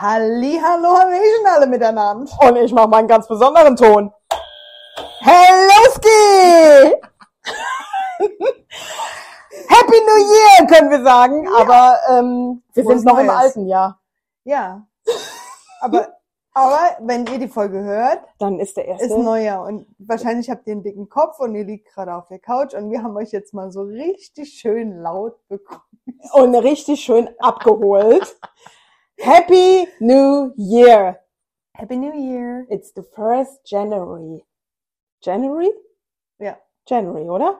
Hallihallo, Hallöchen alle miteinander. Und ich mache mal einen ganz besonderen Ton. Helloski! Happy New Year, können wir sagen. Aber ähm, wir Frohes sind noch im Neues. alten Jahr. Ja. Aber, aber wenn ihr die Folge hört, Dann ist der erste. ist Neujahr und wahrscheinlich habt ihr einen dicken Kopf und ihr liegt gerade auf der Couch und wir haben euch jetzt mal so richtig schön laut bekommen. und richtig schön abgeholt. Happy New Year. Happy New Year. It's the first January. January? Ja. January, oder?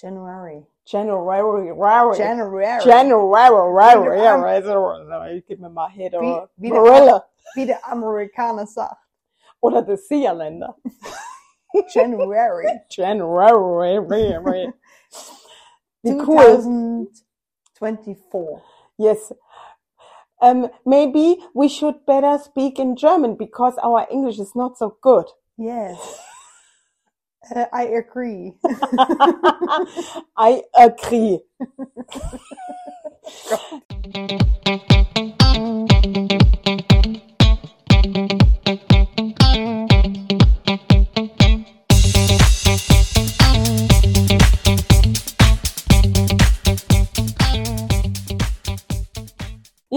January. January. January. January. January. January. Ich gib mir mal hier Wie- die wie der- Brille. Wie der Amerikaner sagt. Oder die Seerländer. January. January. Wie cool. 2024. Yes. Um, maybe we should better speak in German because our English is not so good. Yes. Uh, I agree. I agree.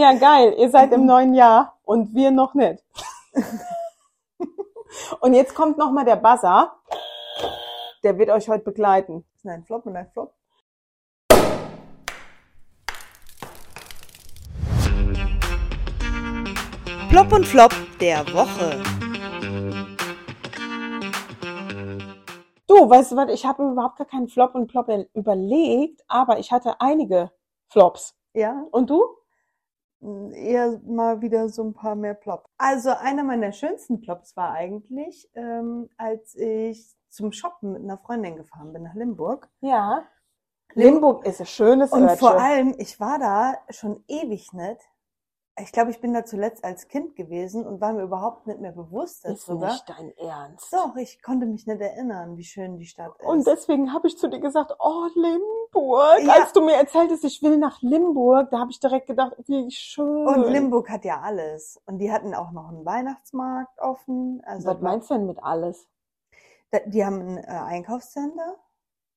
Ja, geil. Ihr seid im neuen Jahr und wir noch nicht. und jetzt kommt noch mal der Buzzer. Der wird euch heute begleiten. Ist ein Flop und ein Flop. Plop und Flop der Woche. Du, weißt du was, ich habe überhaupt gar keinen Flop und Plop überlegt, aber ich hatte einige Flops. Ja, Und du? Eher mal wieder so ein paar mehr Plop. Also einer meiner schönsten Plops war eigentlich, ähm, als ich zum Shoppen mit einer Freundin gefahren bin nach Limburg. Ja. Limburg ist ein schönes Und Örtchen. vor allem, ich war da schon ewig nicht. Ich glaube, ich bin da zuletzt als Kind gewesen und war mir überhaupt nicht mehr bewusst ist darüber. nicht dein Ernst. Doch, ich konnte mich nicht erinnern, wie schön die Stadt ist. Und deswegen habe ich zu dir gesagt, oh, Limburg. Ja. Als du mir erzähltest, ich will nach Limburg, da habe ich direkt gedacht, wie schön. Und Limburg hat ja alles. Und die hatten auch noch einen Weihnachtsmarkt offen. Also Was meinst du denn mit alles? Da- Die haben ein äh, Einkaufscenter,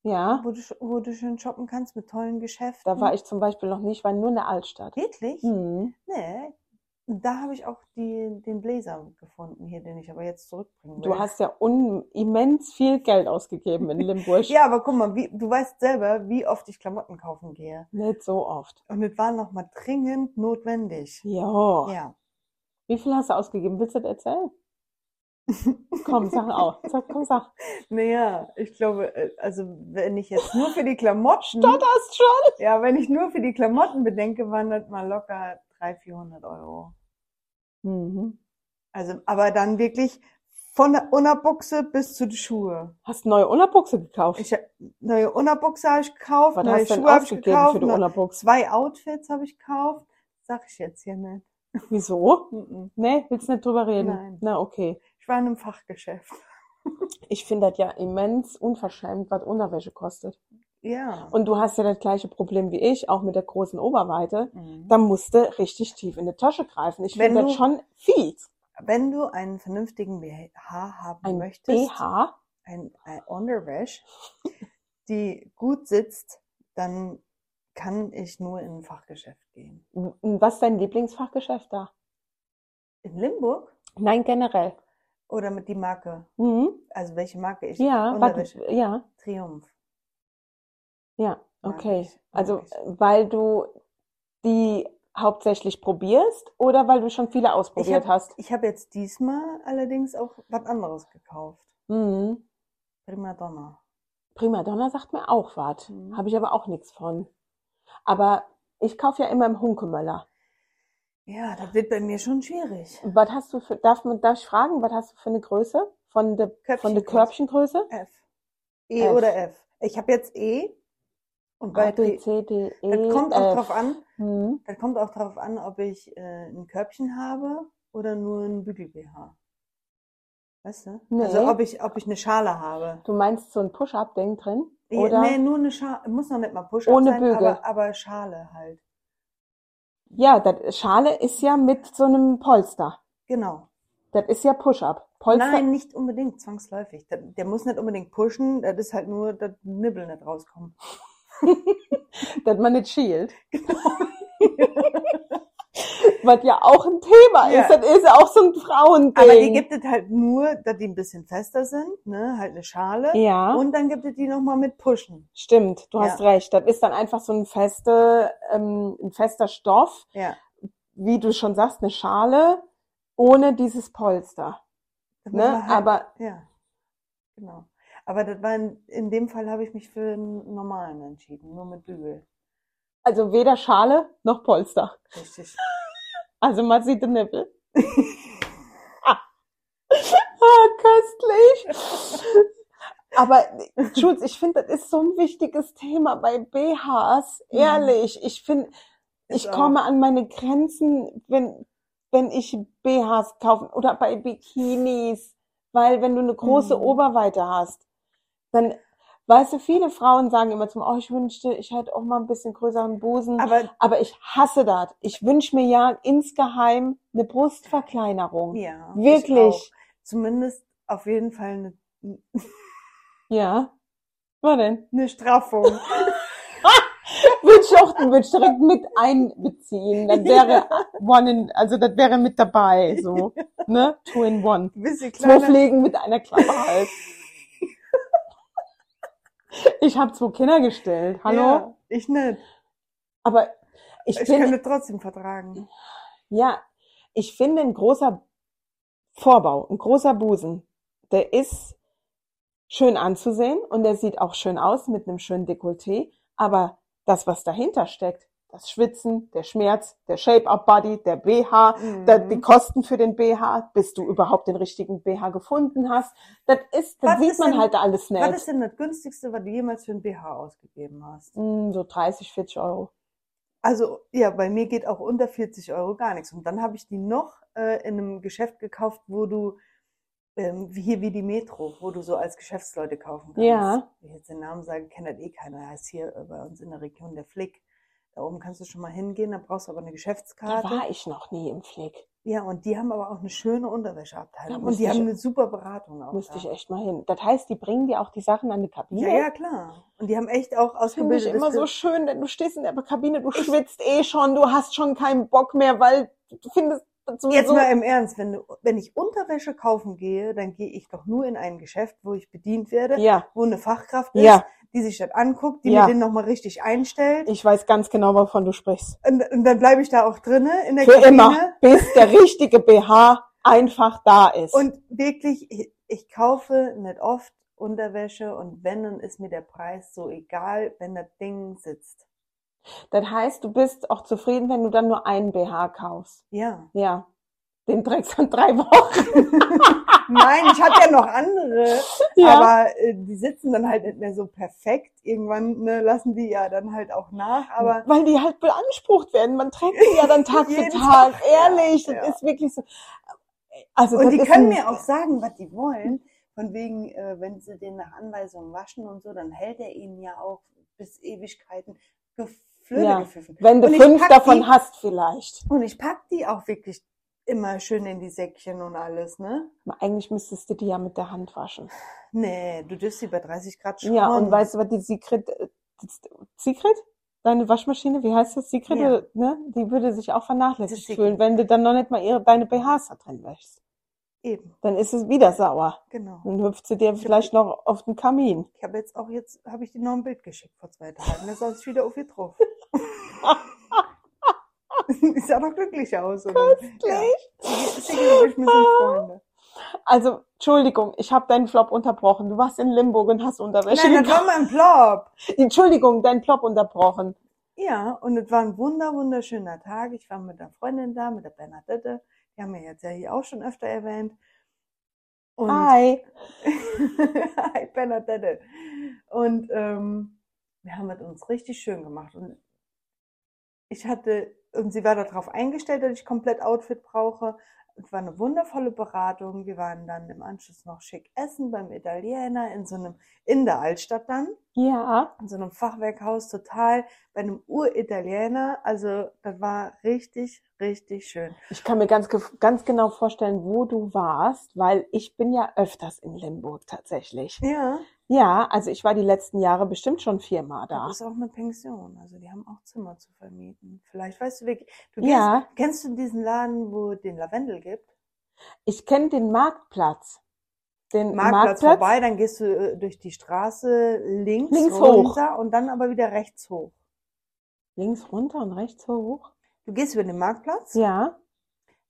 Ja, wo du, wo du schön shoppen kannst mit tollen Geschäften. da war ich zum Beispiel noch nicht, war nur in der Altstadt. Wirklich? Hm. Nee. Da habe ich auch die, den Bläser gefunden hier, den ich aber jetzt zurückbringen will. Du hast ja un immens viel Geld ausgegeben in Limburg. Ja, aber guck mal, wie, du weißt selber, wie oft ich Klamotten kaufen gehe. Nicht so oft. Und es war noch mal dringend notwendig. Ja. Ja. Wie viel hast du ausgegeben? Willst du das erzählen? Komm, sag auch. Sag, komm, sag. Naja, ich glaube, äh, also wenn ich jetzt nur für die Klamotten, Stotterst schon? ja, wenn ich nur für die Klamotten bedenke, das mal locker 300, 400 Euro. Mhm. Also, aber dann wirklich von der Unterbuchse bis zu den Schuhe. Hast du neue Unterbuchse gekauft? Ich neue Unterbuchse habe ich gekauft, Was neue hast Schuhe habe ich gekauft, für die ne- Unterbuchse? zwei Outfits habe ich gekauft. Sag ich jetzt hier nicht. Wieso? Nee, willst nicht drüber reden? Nein. Na, okay. Ich war in einem Fachgeschäft. Ich finde das ja immens unverschämt, was Unterwäsche kostet. Ja. Und du hast ja das gleiche Problem wie ich, auch mit der großen Oberweite. Mhm. Da musst du richtig tief in die Tasche greifen. Ich finde das schon fies. Wenn du einen vernünftigen BH haben Ein möchtest, BH? ein, ein Unterwäsche, die gut sitzt, dann kann ich nur in ein Fachgeschäft gehen. Was ist dein Lieblingsfachgeschäft da? In Limburg Nein, generell. Oder mit die Marke? Mhm. Also welche Marke ich Ja, warte, ja, Triumph. ja, okay. ich, Also, ich. weil du die hauptsächlich probierst oder weil du schon viele Ich ausprobiert habe hast? ich hab jetzt diesmal allerdings auch was anderes gekauft. Mhm. Prima Donna. Prima Donna sagt mir auch was. Mhm. Habe ich aber auch nichts von. Aber ich kaufe ja immer im Hunkemöller. Ja, das wird bei mir schon schwierig. Was hast du für, darf, man, darf ich fragen, was hast du für eine Größe? Von der, von der Körbchengröße. F. E F. oder F. Ich habe jetzt E. Und bei A, B, Tri- C, D, E, das kommt auch F. drauf an, Hm. das kommt auch drauf an, ob ich äh, ein Körbchen habe oder nur ein Bügel-BH. Weißt du? Nee. Also ob ich, ob ich eine Schale habe. Du meinst so ein Push-Up-Ding drin? Oder? Nee, nur eine Schale. Muss noch nicht mal Push-Up Ohne sein, Bügel. aber, aber Schale halt. Ja, das Schale ist ja mit so einem Polster. Genau. Das ist ja Push-Up. Polster. Nein, nicht unbedingt zwangsläufig. Der, der muss nicht unbedingt pushen, das ist halt nur, dass Nibbel nicht rauskommen. dass man nicht schielt. Was ja auch ein Thema Ja. ist. Das ist ja auch so ein Frauending. Aber die gibt es halt nur, dass die ein bisschen fester sind, ne, halt eine Schale. ja, Und dann gibt es die nochmal mit Pushen. stimmt. Du hast Ja. recht. Das ist dann einfach so ein feste, ähm, ein fester Stoff, Ja. wie du schon sagst, eine Schale ohne dieses Polster. Das Ne? halt, Aber ja. Genau. Aber das war in, in dem Fall habe ich mich für einen normalen entschieden, nur mit Bügel. Also weder Schale noch Polster. Richtig. Also man sieht den Nippel. ah, köstlich. Aber Schulz, ich finde, das ist so ein wichtiges Thema bei BHs. Mhm. Ehrlich, ich finde, ich komme an meine Grenzen, wenn, wenn ich BHs kaufe oder bei Bikinis, weil wenn du eine große Mhm. Oberweite hast, dann, weißt du, viele Frauen sagen immer zum, oh, ich wünschte, ich hätte auch mal ein bisschen größeren Busen. Aber Aber ich hasse das. Ich wünsche mir ja insgeheim eine Brustverkleinerung. ja, Wirklich. Zumindest auf jeden Fall eine, Ja. Was denn? eine Straffung. Würde ich auch, würde ich direkt mit einbeziehen. Das wäre one in, also das wäre mit dabei, so. Ne? Two in one. Zwei. Pflegen mit einer Klappe halt. Ich habe zwei Kinder gestellt. Hallo? Ja, ich nicht. Aber ich, Ich bin, kann das trotzdem vertragen. Ja, ich finde ein großer Vorbau, ein großer Busen, der ist schön anzusehen und der sieht auch schön aus mit einem schönen Dekolleté, aber das, was dahinter steckt, das Schwitzen, der Schmerz, der Shape-Up-Body, der BH, da, Mhm. die Kosten für den BH, bis du überhaupt den richtigen BH gefunden hast, das ist, das Was sieht ist man denn- halt alles Was nicht. ist denn das günstigste, was du jemals für ein BH ausgegeben hast? Hm, so 30, 40 Euro. Also, ja, bei mir geht auch unter 40 Euro gar nichts. Und dann habe ich die noch äh, in einem Geschäft gekauft, wo du, ähm, wie hier wie die Metro, wo du so als Geschäftsleute kaufen kannst. Ja. Wenn ich jetzt den Namen sage, kennt das eh keiner. Heißt hier äh, bei uns in der Region der Flick. Da oben kannst du schon mal hingehen, da brauchst du aber eine Da Geschäftskarte. war ich noch nie im Flick. Ja, und die haben aber auch eine schöne Unterwäscheabteilung. Da Und die ich- haben eine super Beratung auch. Müsste da. ich echt mal hin. Das heißt, die bringen dir auch die Sachen an die Kabine? Ja, ja, klar. Und die haben echt auch Finde ich ausgebildet. immer so schön, denn du stehst in der Kabine, du schwitzt eh schon, du hast schon keinen Bock mehr, weil du findest Jetzt mal im Ernst, wenn, du, wenn ich Unterwäsche kaufen gehe, dann gehe ich doch nur in ein Geschäft, wo ich bedient werde, Ja, wo eine Fachkraft ist, Ja. Die sich das anguckt, die Ja. mir den nochmal richtig einstellt. ich weiß ganz genau, wovon du sprichst. Und, und dann bleibe ich da auch drinne in der Für Kabine. immer, bis der richtige BH einfach da ist. Und wirklich, ich, ich kaufe nicht oft Unterwäsche und wenn, dann ist mir der Preis so egal, wenn das Ding sitzt. das heißt, du bist auch zufrieden, wenn du dann nur einen BH kaufst. Ja. Ja. Den trägst du drei Wochen. Nein, ich hatte ja noch andere, Ja. aber äh, die sitzen dann halt nicht mehr so perfekt. Irgendwann ne, lassen die ja dann halt auch nach, aber Weil die halt beansprucht werden. Man trägt die ja dann Tag für Tag. Tag, ja, Ehrlich, das ja. ist wirklich so. Also Und die können mir auch sagen, was die wollen. Von wegen, äh, wenn sie den nach Anweisung waschen und so, dann hält er ihnen ja auch bis Ewigkeiten Geflöte Ja. gepfiffen. Wenn du fünf davon die- hast, vielleicht. Und ich pack die auch wirklich immer schön in die Säckchen und alles, ne? Eigentlich müsstest du die ja mit der Hand waschen. Nee, du dürfst sie bei 30 Grad schon. Ja, und weißt du, was die Secret, äh, Secret? Deine Waschmaschine, wie heißt das? Secret, Ja. ne? Die würde sich auch vernachlässigt fühlen, wenn du dann noch nicht mal ihre, deine BHs da drin wäschst. Eben, Dann ist es wieder sauer. genau. Dann hüpft sie dir vielleicht noch auf den Kamin. Ich habe jetzt auch jetzt, habe ich dir noch ein Bild geschickt vor zwei Tagen. Da saß ich wieder auf ihr drauf. die sah doch glücklich aus. Oder? Ja. Sie, sie, sind Freunde. Also, Entschuldigung, ich habe deinen Flop unterbrochen. Du warst in Limburg und hast Unterwäsche Nein, das war mein Plop. Entschuldigung, deinen Plop unterbrochen. Ja, und es war ein wunder, wunderschöner Tag. Ich war mit einer Freundin da, mit der Bernadette. Die haben wir jetzt ja hier auch schon öfter erwähnt. Und Hi. Hi Bernadette. Und ähm, wir haben es uns richtig schön gemacht. Und ich hatte, und sie war darauf eingestellt, dass ich komplett Outfit brauche. es war eine wundervolle Beratung. Wir waren dann im Anschluss noch schick essen beim Italiener in so einem, in der Altstadt dann, Ja. in so einem Fachwerkhaus, total bei einem Uritaliener. Also, das war richtig, richtig schön. Ich kann mir ganz, ganz genau vorstellen, wo du warst, weil ich bin ja öfters in Limburg tatsächlich. Ja, Ja, also ich war die letzten Jahre bestimmt schon viermal da da. ist auch eine Pension. Also, die haben auch Zimmer zu vermieten. Vielleicht weißt du, wie, du gehst, Ja, kennst du diesen Laden, wo den Lavendel gibt? ich kenne den Marktplatz. Den Marktplatz vorbei, dann gehst du äh, durch die Straße links, Links hoch. runter und dann aber wieder rechts hoch. Links runter und rechts hoch. Du gehst über den Marktplatz, Ja,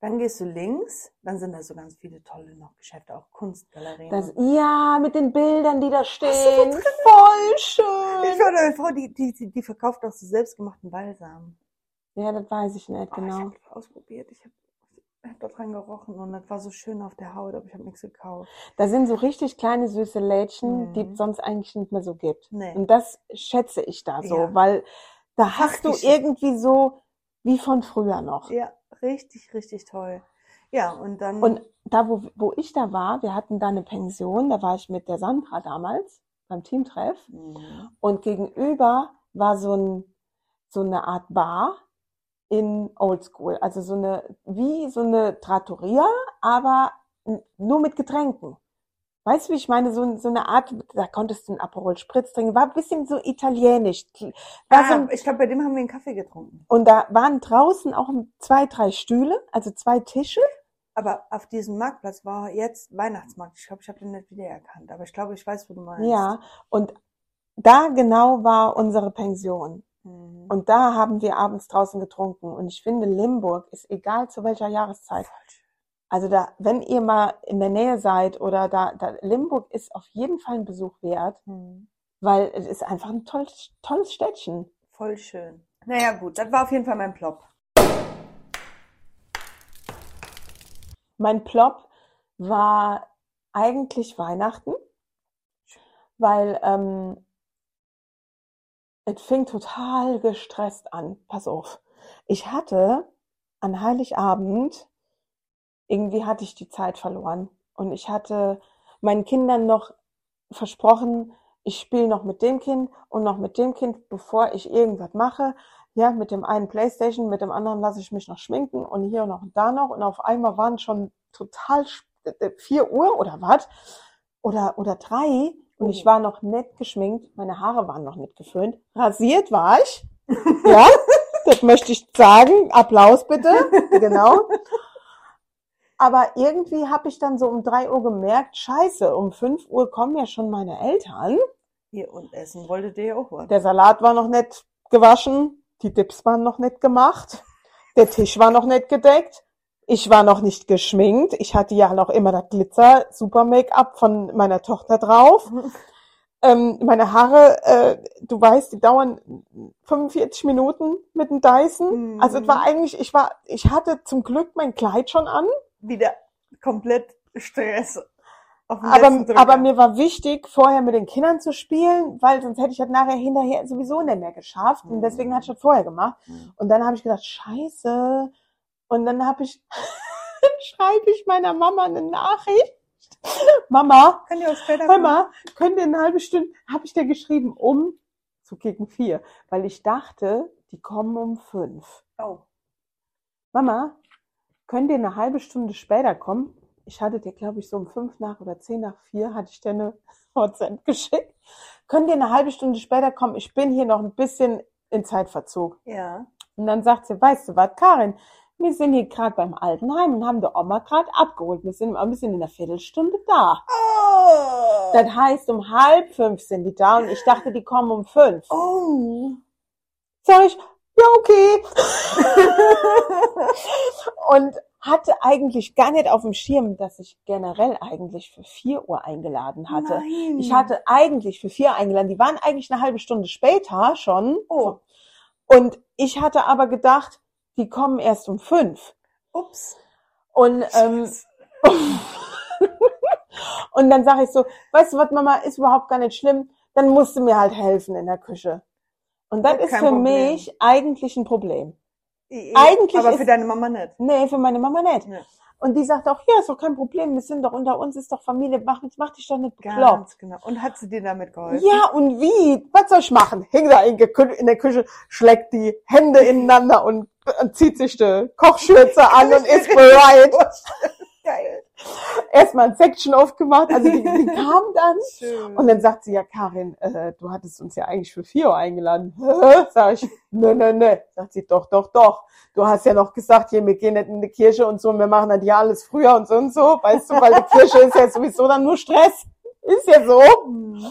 dann gehst du links, dann sind da so ganz viele tolle noch Geschäfte, auch Kunstgalerien. das, ja, mit den Bildern, die da du stehen. da drin? Voll ich schön. war eine Frau, die, die, die, die verkauft auch so selbstgemachten Balsam. Ja, das weiß ich nicht Oh, Ich genau. habe das ausprobiert, ich habe hab da dran gerochen und das war so schön auf der Haut, aber ich habe nichts gekauft. Da sind so richtig kleine süße Lädchen, die Mhm. es sonst eigentlich nicht mehr so gibt. Nee. Und das schätze ich da so, Ja. weil da hast du Fachgeschäft. irgendwie so wie von früher noch. Ja, richtig, richtig toll. Ja, und dann. Und da, wo, wo ich da war, wir hatten da eine Pension, da war ich mit der Sandra damals beim Teamtreff Mhm. und gegenüber war so, ein, so eine Art Bar in Oldschool, also so eine, wie so eine Trattoria, aber nur mit Getränken. Weißt du, wie ich meine? So, so eine Art, da konntest du einen Aperol Spritz trinken, war ein bisschen so italienisch. War so Ah, ein, ich glaube, bei dem haben wir einen Kaffee getrunken. und da waren draußen auch zwei, drei Stühle, also zwei Tische. Aber auf diesem Marktplatz war jetzt Weihnachtsmarkt. Ich glaube, ich habe den nicht wiedererkannt. Aber ich glaube, ich weiß, wo du meinst. Ja, und da genau war unsere Pension. Mhm. Und da haben wir abends draußen getrunken. Und ich finde, Limburg ist egal zu welcher Jahreszeit. Falsch. Also da, wenn ihr mal in der Nähe seid oder da, da Limburg ist auf jeden Fall ein Besuch wert, Mhm. weil es ist einfach ein tolles, tolles Städtchen. Voll schön. Naja, gut, das war auf jeden Fall mein Plop. Mein Plop war eigentlich Weihnachten, weil ähm, es fing total gestresst an. Pass auf. Ich hatte an Heiligabend, irgendwie hatte ich die Zeit verloren. Und ich hatte meinen Kindern noch versprochen, ich spiele noch mit dem Kind und noch mit dem Kind, bevor ich irgendwas mache. Ja, mit dem einen Playstation, mit dem anderen lasse ich mich noch schminken und hier noch und da noch. Und auf einmal waren schon total äh, vier Uhr oder was? Oder, oder drei. Und ich Oh. war noch nicht geschminkt. Meine Haare waren noch nicht geföhnt. Rasiert war ich. Ja, das möchte ich sagen. Applaus bitte. Genau. Aber irgendwie habe ich dann so um drei Uhr gemerkt, scheiße, um fünf Uhr kommen ja schon meine Eltern. Hier und essen wolltet ihr ja auch was. Der Salat war noch nicht gewaschen, die Dips waren noch nicht gemacht, der Tisch war noch nicht gedeckt, ich war noch nicht geschminkt, ich hatte ja noch immer das Glitzer Super Make-up von meiner Tochter drauf. Ähm, meine Haare, äh, du weißt, die dauern 45 Minuten mit dem Dyson. Mhm. Also es war eigentlich, ich war, ich hatte zum Glück mein Kleid schon an, Wieder komplett Stress. Aber, aber mir war wichtig, vorher mit den Kindern zu spielen, weil sonst hätte ich das nachher hinterher sowieso nicht mehr geschafft. Und deswegen hatte ich das vorher gemacht. Mhm. Und dann habe ich gedacht, scheiße. Und dann habe ich, schreibe ich meiner Mama eine Nachricht. Mama, später Mama, könnt ihr eine halbe Stunde, habe ich dir geschrieben, um, so gegen vier, weil ich dachte, die kommen um fünf. Oh. Mama, könnt ihr eine halbe Stunde später kommen? Ich hatte dir, glaube ich, so um fünf nach oder zehn nach vier hatte ich dir eine WhatsApp geschickt. Könnt ihr eine halbe Stunde später kommen? Ich bin hier noch ein bisschen in Zeitverzug. Ja. Und dann sagt sie, weißt du was, Karin, wir sind hier gerade beim Altenheim und haben die Oma gerade abgeholt. Wir sind ein bisschen in einer Viertelstunde da. Oh. Das heißt, um halb fünf sind die da und ich dachte, die kommen um fünf. oh. Sag ich, ja, okay. und hatte eigentlich gar nicht auf dem Schirm, dass ich generell eigentlich für vier Uhr eingeladen hatte. Nein. Ich hatte eigentlich für vier eingeladen. Die waren eigentlich eine halbe Stunde später schon. Oh. Und ich hatte aber gedacht, die kommen erst um fünf. Ups. Und, ähm, und dann sage ich so, weißt du was, Mama, ist überhaupt gar nicht schlimm. Dann musst du mir halt helfen in der Küche. Und das ist für Problem. mich eigentlich ein Problem. Eigentlich aber ist- für deine Mama nicht. Nee, für meine Mama nicht. Ja. Und die sagt auch, ja, ist doch kein Problem, wir sind doch unter uns, ist doch Familie, mach, mach dich doch nicht bekloppt. Ganz genau. Und hat sie dir damit geholfen? Ja, und wie? Was soll ich machen? Hängt da in, der Kü- in der Küche, schlägt die Hände ineinander und, und zieht sich die Kochschürze an und ist bereit. Geil. Erstmal ein Section aufgemacht, also die, die kam dann. Schön. Und dann sagt sie, ja, Karin, äh, du hattest uns ja eigentlich für vier Uhr eingeladen. Sag ich, ne, ne, ne. Sagt sie, doch, doch, doch. Du hast ja noch gesagt, hier, wir gehen nicht in die Kirche und so, wir machen das ja alles früher und so und so. Weißt du, weil die Kirche ist ja sowieso dann nur Stress. Ist ja so. Hm.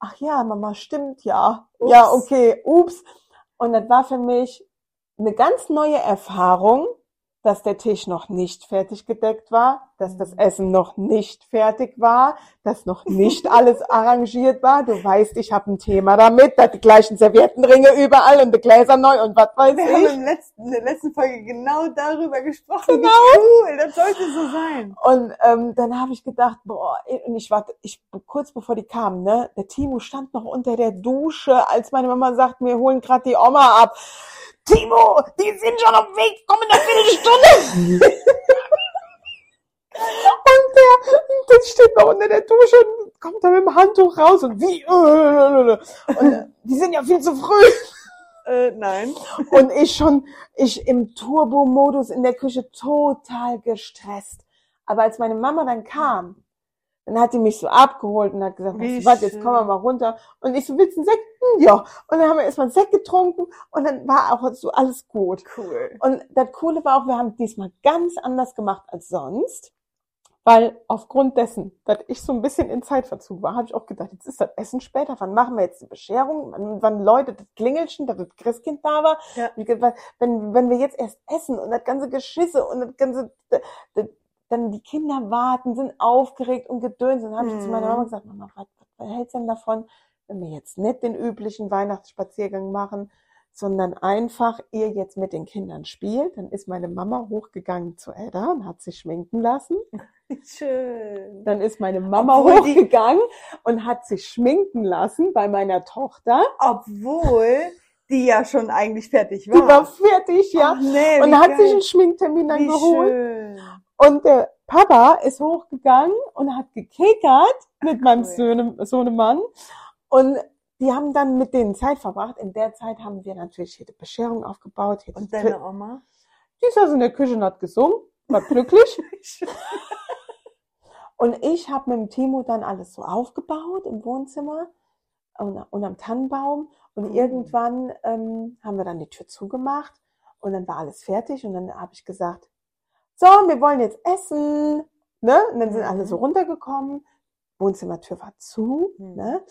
Ach ja, Mama, stimmt, ja. Ups. Ja, okay, ups. Und das war für mich eine ganz neue Erfahrung, dass der Tisch noch nicht fertig gedeckt war, dass das Essen noch nicht fertig war, dass noch nicht alles arrangiert war. Du weißt, ich habe ein Thema damit, dass die gleichen Serviettenringe überall und die Gläser neu und was weiß Wir haben ich. im letzten, in der letzten Folge genau darüber gesprochen. Genau. Cool, das sollte so sein. Und ähm, dann habe ich gedacht, boah, und ich war, ich kurz bevor die kamen, ne, der Timo stand noch unter der Dusche, als meine Mama sagt, wir holen gerade die Oma ab. Timo, die sind schon auf dem Weg, komm in einer Viertelstunde. und der, der steht noch unter der Dusche und kommt dann mit dem Handtuch raus und wie, und äh, die sind ja viel zu früh. Äh, nein. Und ich schon, ich im Turbo-Modus in der Küche total gestresst. Aber als meine Mama dann kam, dann hat die mich so abgeholt und hat gesagt, weißt du was, jetzt kommen wir mal runter. Und ich so, willst du einen Sekt? Hm, Ja. Und dann haben wir erstmal einen Sekt getrunken und dann war auch so alles gut. Cool. Und das Coole war auch, wir haben diesmal ganz anders gemacht als sonst. Weil aufgrund dessen, dass ich so ein bisschen in Zeitverzug war, habe ich auch gedacht, jetzt ist das Essen später, wann machen wir jetzt die Bescherung, wann, wann läutet das Klingelchen, dass das Christkind da war. Ja. Wenn, wenn wir jetzt erst essen und das ganze Geschisse und das ganze, d- d- dann die Kinder warten, sind aufgeregt und gedöns. Dann habe ich zu meiner Mhm. Mama gesagt, Mama, was, was hältst du denn davon, wenn wir jetzt nicht den üblichen Weihnachtsspaziergang machen, sondern einfach ihr jetzt mit den Kindern spielt. Dann ist meine Mama hochgegangen zu Edda und hat sich schminken lassen. Schön. Dann ist meine Mama Obwohl die- hochgegangen und hat sich schminken lassen bei meiner Tochter. Obwohl die ja schon eigentlich fertig Die war. war fertig, ja. Ach, nee, und hat geil. sich einen Schminktermin dann Wie geholt. schön. Und der Papa ist hochgegangen und hat gekekert mit meinem cool. Sohnemann. Und die haben dann mit denen Zeit verbracht. In der Zeit haben wir natürlich hier die Bescherung aufgebaut. Hier Und deine Oma? Die saß in der Küche und hat gesungen, war glücklich. Und ich habe mit dem Timo dann alles so aufgebaut im Wohnzimmer und, und am Tannenbaum. Und Mhm. irgendwann ähm, haben wir dann die Tür zugemacht und dann war alles fertig. Und dann habe ich gesagt, so, wir wollen jetzt essen. Ne? Und dann sind alle so Mhm. runtergekommen. Wohnzimmertür war zu. Mhm. Ne?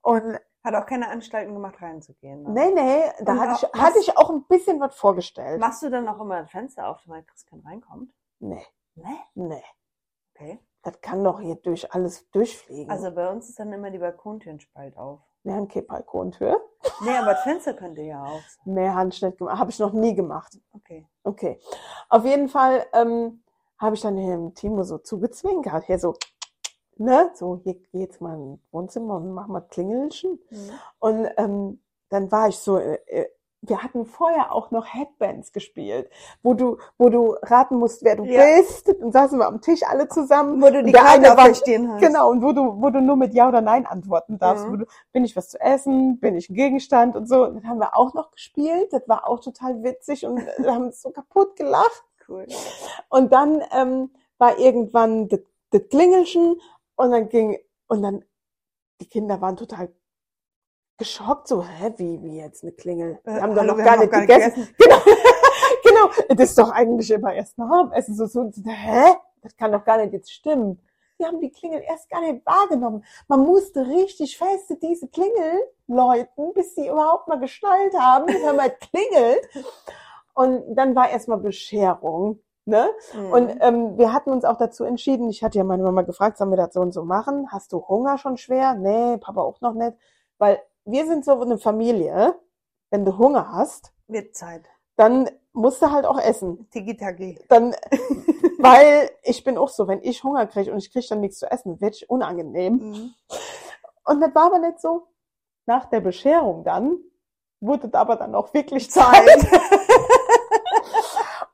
Und Hat auch keine Anstalten gemacht, reinzugehen. Ne? nee, nee, da hatte ich, hatte ich auch ein bisschen was vorgestellt. Machst du dann auch immer ein Fenster auf, damit Christian reinkommt? Nee, Ne? nee. Okay. Das kann doch hier durch alles durchfliegen. Also bei uns ist dann immer die Balkontürenspalt auf. wir haben keine Balkontür. Nee, aber das Fenster könnte ja auf sein. Nee, Handschnitt gemacht. Habe ich noch nie gemacht. Okay. Okay. Auf jeden Fall ähm, habe ich dann dem Timo so zugezwinkert. Hier so, ne? So, hier geh jetzt mal ins Wohnzimmer und mach mal Klingelchen. Mhm. Und ähm, dann war ich so, äh, äh, wir hatten vorher auch noch Headbands gespielt, wo du, wo du raten musst, wer du Ja. bist. Dann saßen wir am Tisch alle zusammen. Wo du die Karte auf Stirn hast. Genau, und wo du, wo du nur mit Ja oder Nein antworten darfst. Mhm. Du, bin ich was zu essen? Bin ich ein Gegenstand? Und so. Das haben wir auch noch gespielt. Das war auch total witzig und wir haben uns so kaputt gelacht. Cool. Und dann ähm, war irgendwann das Klingelchen und dann ging, und dann, die Kinder waren total geschockt, so, hä, wie, wie jetzt eine Klingel? Wir Äh, haben doch noch wir gar nicht gegessen. Genau, genau. Das ist doch eigentlich immer erst nach dem Essen so, so, hä? Das kann doch gar nicht jetzt stimmen. Die haben die Klingel erst gar nicht wahrgenommen. Man musste richtig feste diese Klingel läuten, bis sie überhaupt mal geschnallt haben, dass man mal klingelt. Und dann war erstmal Bescherung. Ne? Mhm. Und ähm, wir hatten uns auch dazu entschieden, ich hatte ja meine Mama gefragt, sollen wir das so und so machen? Hast du Hunger schon schwer? Nee, Papa auch noch nicht. Weil wir sind so eine Familie, wenn du Hunger hast, Wird Zeit. dann musst du halt auch essen. Tiki-Taki. Dann, weil ich bin auch so, wenn ich Hunger kriege und ich kriege dann nichts zu essen, wird ich unangenehm. Mhm. Und das war aber nicht so. Nach der Bescherung dann wurde aber dann auch wirklich Zeit. Zeit.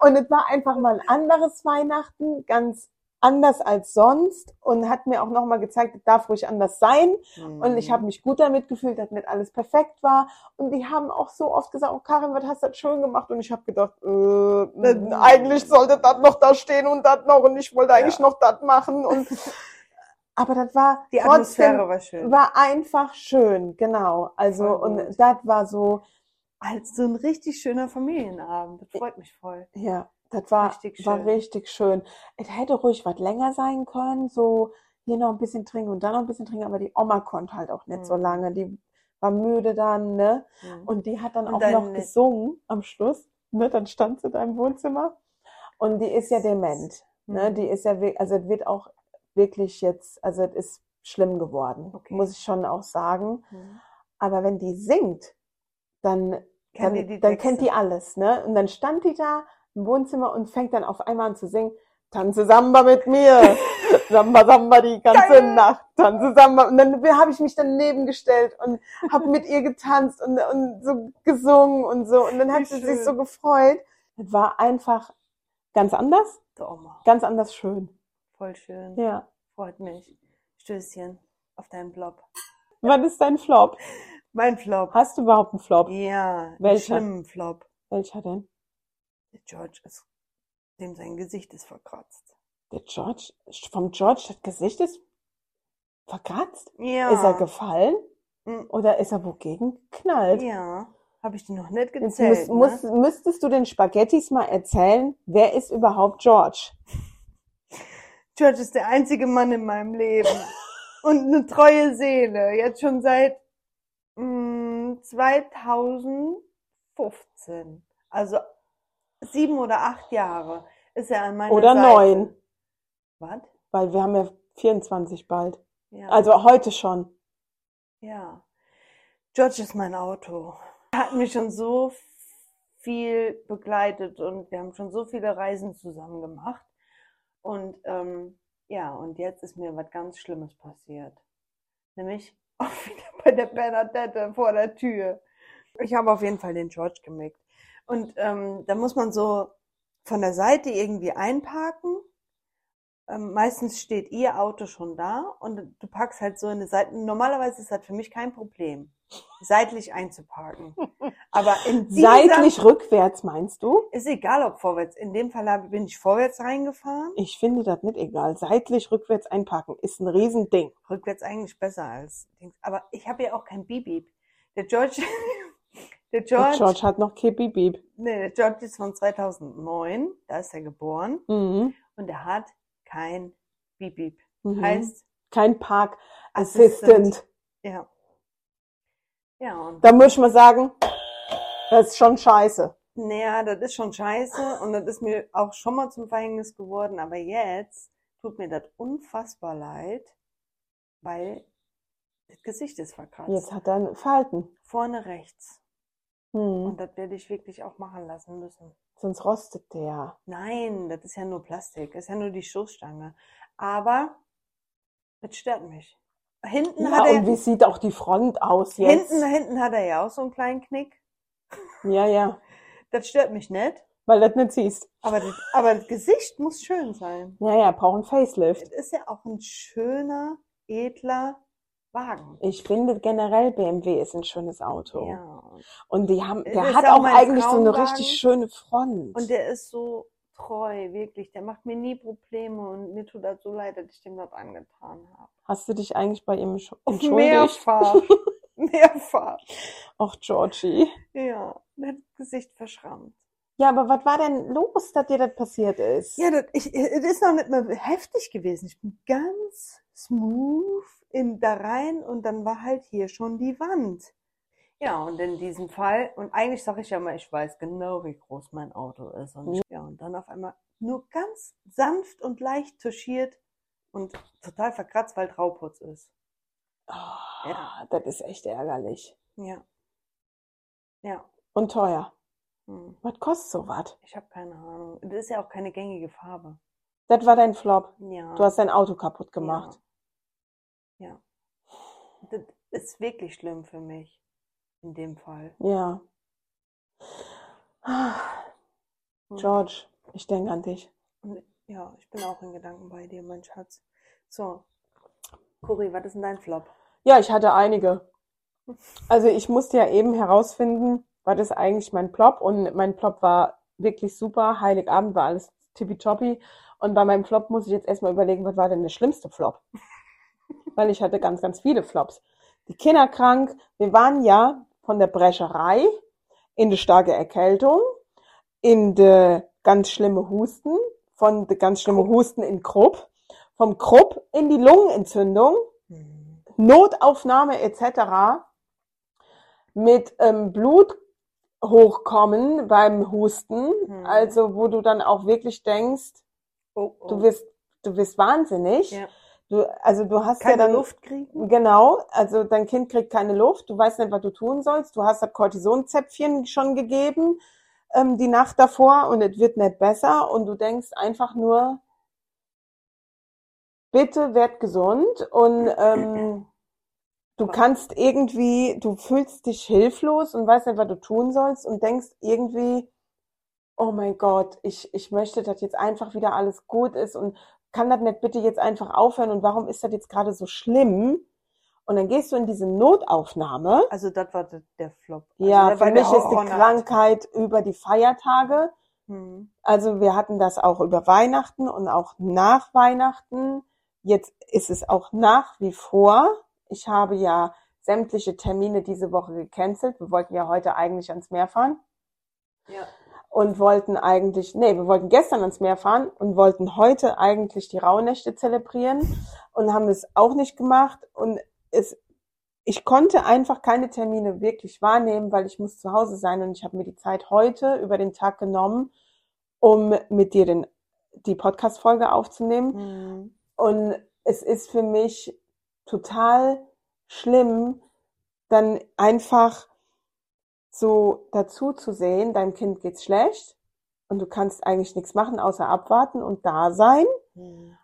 Und es war einfach mal ein anderes Weihnachten, ganz anders als sonst und hat mir auch nochmal gezeigt, es darf ruhig anders sein. Und ich habe mich gut damit gefühlt, dass nicht alles perfekt war. Und die haben auch so oft gesagt, oh Karin, was hast du das schön gemacht? Und ich habe gedacht, äh, Mhm. eigentlich sollte das noch da stehen und das noch und ich wollte eigentlich Ja. noch das machen. Und aber das war Die Atmosphäre war schön. war einfach schön, genau. Also und das war so, Als so ein richtig schöner Familienabend. Das freut mich voll. ja, das war Richtig war schön. richtig schön. Es hätte ruhig was länger sein können, so hier noch ein bisschen trinken und dann noch ein bisschen trinken, aber die Oma konnte halt auch nicht so Mhm. lange. Die war müde dann, ne? Mhm. Und die hat dann Und auch deine- noch gesungen am Schluss, ne? Dann stand sie da im Wohnzimmer und die ist ja dement, ne? Mhm. Die ist ja, also es wird auch wirklich jetzt, also es ist schlimm geworden, Okay. muss ich schon auch sagen. Mhm. Aber wenn die singt, dann, Kennt dann, die dann kennt die alles, ne? Und dann stand die da im Wohnzimmer und fängt dann auf einmal an zu singen, tanze Samba mit mir, Samba, Samba die ganze Geil. Nacht, tanze Samba. Und dann habe ich mich daneben gestellt und habe mit ihr getanzt und, und so gesungen und so. Und dann hat Wie sie schön. sich so gefreut. Es war einfach ganz anders, Der Oma. ganz anders schön. Voll schön. Ja. Freut mich. Stößchen auf deinen Flop. Was ist dein Flop? Mein Flop. Hast du überhaupt einen Flop? Ja, Welcher? schlimmen Flop. Welcher denn? Der George ist, dem sein Gesicht ist verkratzt. Der George, vom George, das Gesicht ist verkratzt? Ja. Ist er gefallen? Mm, Oder ist er wogegen geknallt? Ja. Habe ich dir noch nicht Jetzt gezählt. muss, muss, ne? müsstest du den Spaghettis mal erzählen, wer ist überhaupt George? George ist der einzige Mann in meinem Leben. Und eine treue Seele. Jetzt schon seit 2015. Also sieben oder acht Jahre ist er an meiner Oder Seite. neun. Was? Weil wir haben ja 24 bald. Ja. Also heute schon. Ja. George ist mein Auto. Er hat mich schon so viel begleitet und wir haben schon so viele Reisen zusammen gemacht. Und ähm, ja, und jetzt ist mir was ganz Schlimmes passiert. Nämlich auch wieder bei der Bernadette vor der Tür. Ich habe auf jeden Fall den George gemickt. Und ähm, da muss man so von der Seite irgendwie einparken. Ähm, meistens steht ihr Auto schon da und du packst halt so in eine Seite. Normalerweise ist das für mich kein Problem, seitlich einzuparken. Aber in Seitlich rückwärts meinst du? ist egal, ob vorwärts. In dem Fall bin ich vorwärts reingefahren. Ich finde das nicht egal. Seitlich rückwärts einparken ist ein Riesending. Rückwärts eigentlich besser als Dings. Aber ich habe ja auch kein Bibib. Der George, der Der George, George hat noch Kippi Beep. nee, der George ist von 2009. Da ist er geboren Mhm. und er hat kein Bibib. Mhm. Heißt, Kein Park Assistant. Assistant. ja. Ja, und Da muss ich mal sagen, das ist schon scheiße. Naja, das ist schon scheiße und das ist mir auch schon mal zum Verhängnis geworden, aber jetzt tut mir das unfassbar leid, weil das Gesicht ist verkratzt. Jetzt hat er ein Falten. Vorne rechts. Mhm. Und das werde ich wirklich auch machen lassen müssen. Sonst rostet der. Nein, das ist ja nur Plastik, das ist ja nur die Stoßstange. Aber das stört mich. Hinten Ja, hat er, und wie sieht auch die Front aus jetzt? hinten, hinten hat er ja auch so einen kleinen Knick. Ja, ja. Das stört mich nicht. Weil das nicht siehst. Aber das, aber das Gesicht muss schön sein. Ja, ja, braucht ein Facelift. Es ist ja auch ein schöner, edler Wagen. Ich finde generell BMW ist ein schönes Auto. Ja. Und die haben, der ist hat auch auch eigentlich so eine Traumwagen. richtig schöne Front. Und der ist so treu, wirklich. Der macht mir nie Probleme und mir tut das so leid, dass ich dem das angetan habe. Hast du dich eigentlich bei ihm sch- entschuldigt? Mehrfach. Mehrfach. Ach, Georgie. Ja, das Gesicht verschrammt. Ja, aber was war denn los, dass dir das passiert ist? Ja, das, ich, das ist noch nicht mal heftig gewesen. Ich bin ganz smooth in, da rein und dann war halt hier schon die Wand. Ja, und in diesem Fall, und eigentlich sage ich ja mal, ich weiß genau, wie groß mein Auto ist. Und ich, ja, und dann auf einmal nur ganz sanft und leicht touchiert und total verkratzt, weil Trauputz ist. Ah, Ja. Das ist echt ärgerlich. Ja. Ja. Und teuer. Hm. Was kostet sowas? Ich habe keine Ahnung. Das ist ja auch keine gängige Farbe. Das war dein Flop. Ja. Du hast dein Auto kaputt gemacht. Ja. ja. Das ist wirklich schlimm für mich. In dem Fall. Ja. Ah, Hm. George, Ich denke an dich. Ja, ich bin auch in Gedanken bei dir, mein Schatz. So. Cori, was ist denn dein Flop? Ja, ich hatte einige. Also ich musste ja eben herausfinden, was ist eigentlich mein Plop und mein Plop war wirklich super. Heiligabend war alles tippitoppi und bei meinem Flop muss ich jetzt erstmal überlegen, was war denn der schlimmste Flop? Weil ich hatte ganz, ganz viele Flops. Die Kinder krank. Wir waren ja von der Brescherei in die starke Erkältung, in die ganz schlimme Husten, von der ganz schlimme Husten in Krupp, vom Krupp in die Lungenentzündung, Hm. Notaufnahme etc. mit ähm, Blut hochkommen beim Husten, Mhm. also wo du dann auch wirklich denkst, Oh, oh. du wirst, du wirst wahnsinnig. ja. Du, also du hast keine ja dann Luft kriegen. Genau, also dein Kind kriegt keine Luft, du weißt nicht, was du tun sollst, du hast das Cortisonzäpfchen schon gegeben ähm, die Nacht davor und es wird nicht besser. Und du denkst einfach nur, bitte werd gesund und ähm, du kannst irgendwie, du fühlst dich hilflos und weißt nicht, was du tun sollst und denkst irgendwie, oh mein Gott, ich, ich möchte, dass jetzt einfach wieder alles gut ist und kann das nicht bitte jetzt einfach aufhören und warum ist das jetzt gerade so schlimm? Und dann gehst du in diese Notaufnahme. Also das war der, Flop. Also Ja, für mich ist die. Krankheit über die Feiertage. Hm. Also wir hatten das auch über Weihnachten und auch nach Weihnachten. Jetzt ist es auch nach wie vor. Ich habe ja sämtliche Termine diese Woche gecancelt. Wir wollten ja heute eigentlich ans Meer fahren Ja. Und wollten eigentlich, nee, wir wollten gestern ans Meer fahren und wollten heute eigentlich die Rauhnächte zelebrieren und haben es auch nicht gemacht und es, ich konnte einfach keine Termine wirklich wahrnehmen, weil ich muss zu Hause sein und ich habe mir die Zeit heute über den Tag genommen, um mit dir den, die Podcast-Folge aufzunehmen. Hm. Und es ist für mich total schlimm, dann einfach so dazu zu sehen, deinem Kind geht's schlecht und du kannst eigentlich nichts machen, außer abwarten und da sein. Hm.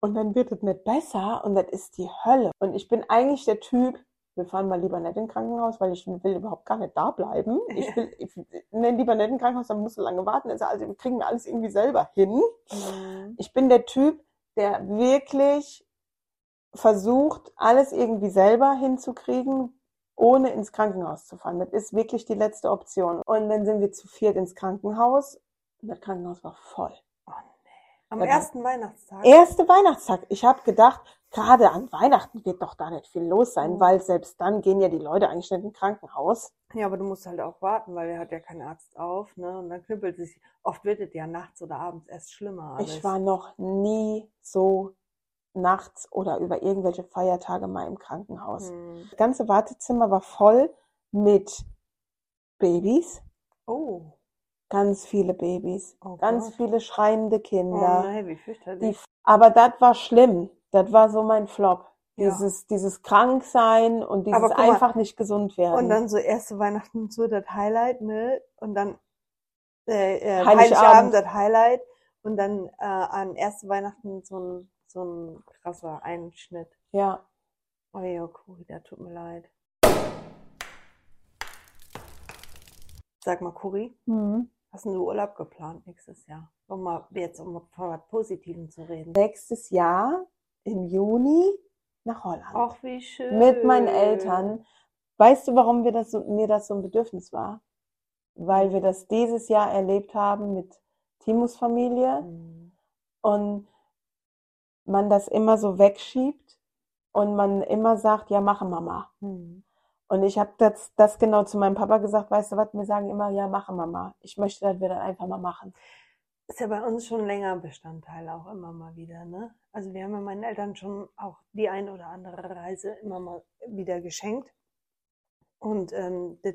Und dann wird es nicht besser und das ist die Hölle. Und ich bin eigentlich der Typ, wir fahren mal lieber nicht ins Krankenhaus, weil ich will überhaupt gar nicht da bleiben. Ich will, ich, nee, lieber nicht ins Krankenhaus, dann musst du lange warten. Also, also wir kriegen alles irgendwie selber hin. Hm. Ich bin der Typ, der wirklich versucht, alles irgendwie selber hinzukriegen, ohne ins Krankenhaus zu fahren. Das ist wirklich die letzte Option. Und dann sind wir zu viert ins Krankenhaus. Und das Krankenhaus war voll. Oh, nee. Am dann- ersten Weihnachtstag. Erste Weihnachtstag. Ich habe gedacht, gerade an Weihnachten wird doch da nicht viel los sein, Mhm. weil selbst dann gehen ja die Leute eigentlich nicht ins Krankenhaus. Ja, aber du musst halt auch warten, weil er hat ja keinen Arzt auf, ne? Und dann knüppelt sich. Oft wird es ja nachts oder abends erst schlimmer. Alles. Ich war noch nie so nachts oder über irgendwelche Feiertage mal im Krankenhaus. Hm. Das ganze Wartezimmer war voll mit Babys, Oh. ganz viele Babys, Oh ganz Gott. viele schreiende Oh Kinder. nein, wie fürchterlich. Die, aber das war schlimm. Das war so mein Flop. Ja. Dieses, dieses Kranksein und dieses mal, einfach nicht gesund werden. Und dann so erste Weihnachten so das Highlight, ne? Und dann äh, äh, Heiligabend. Heiligabend das Highlight und dann äh, an erste Weihnachten so ein so ein krasser Einschnitt. ja. Oh ja, Kuri, da tut mir leid. Sag mal, Kuri, Mhm. hast du Urlaub geplant nächstes Jahr? Um mal jetzt um von was Positivem zu reden. Nächstes Jahr im Juni nach Holland. Ach, wie schön. mit meinen Eltern. Weißt du, warum wir das so, mir das so ein Bedürfnis war? Weil wir das dieses Jahr erlebt haben mit Timus Familie Hm. und man das immer so wegschiebt und man immer sagt, ja, mache Mama. Hm. Und ich habe das, das genau zu meinem Papa gesagt, weißt du was, wir sagen immer, ja, mache Mama. Ich möchte, dass wir das einfach mal machen. Ist ja bei uns schon länger Bestandteil auch immer mal wieder, ne? Also wir haben ja meinen Eltern schon auch die ein oder andere Reise immer mal wieder geschenkt. Und ähm, das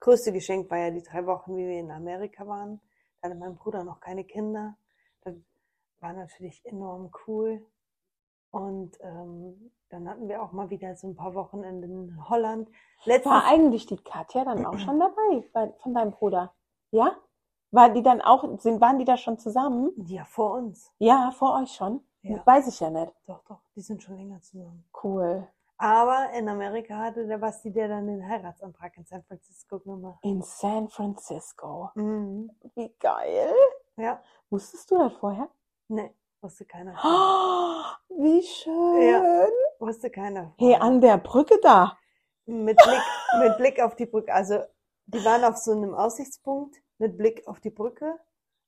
größte Geschenk war ja die drei Wochen, wie wir in Amerika waren. Da hatte mein Bruder noch keine Kinder. Das war natürlich enorm cool. Und ähm, dann hatten wir auch mal wieder so ein paar Wochenenden in Holland. Letztes, War eigentlich die Katja dann auch schon dabei bei, von deinem Bruder? Ja? War die dann auch, sind, waren die da schon zusammen? ja, vor uns. Ja, vor euch schon? Ja. Weiß ich ja nicht. Doch, doch, die sind schon länger zusammen. Cool. Aber in Amerika hatte der Basti, der dann den Heiratsantrag in San Francisco gemacht. In San Francisco. Mhm. Wie geil. Ja. Wusstest du das vorher? Nee, wusste keiner. Oh, wie schön. Wusste keiner. Hey, an der Brücke da. Mit Blick, mit Blick auf die Brücke. Also, die waren auf so einem Aussichtspunkt mit Blick auf die Brücke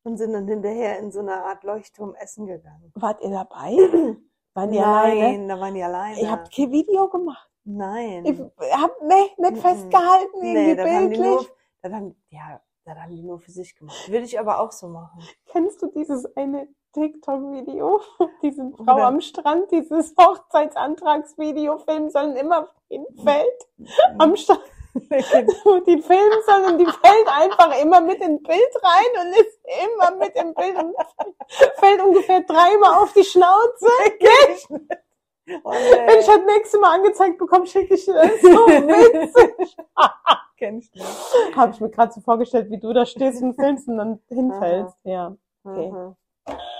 und sind dann hinterher in so einer Art Leuchtturm essen gegangen. Wart ihr dabei? Waren die alleine? Nein, da waren die alleine. Ihr habt kein Video gemacht. Nein. Ich hab ne, nicht festgehalten, nee, irgendwie das haben die nur, bildlich. das haben, ja, das haben die nur für sich gemacht. Würde ich aber auch so machen. Kennst du dieses eine TikTok-Video? Diese Frau Oder- am Strand, dieses Hochzeitsantragsvideo filmen sollen immer hinfällt am Strand. Und die filmen sollen und die fällt einfach immer mit ins Bild rein und ist immer mit im Bild und fällt ungefähr dreimal auf die Schnauze. oh, Wenn ich nee. das nächste Mal angezeigt bekomme, schicke ich dir das. So witzig. Kenn ich nicht. Habe ich mir gerade so vorgestellt, wie du da stehst und filmst und dann hinfällst. Ja. Okay. Mhm.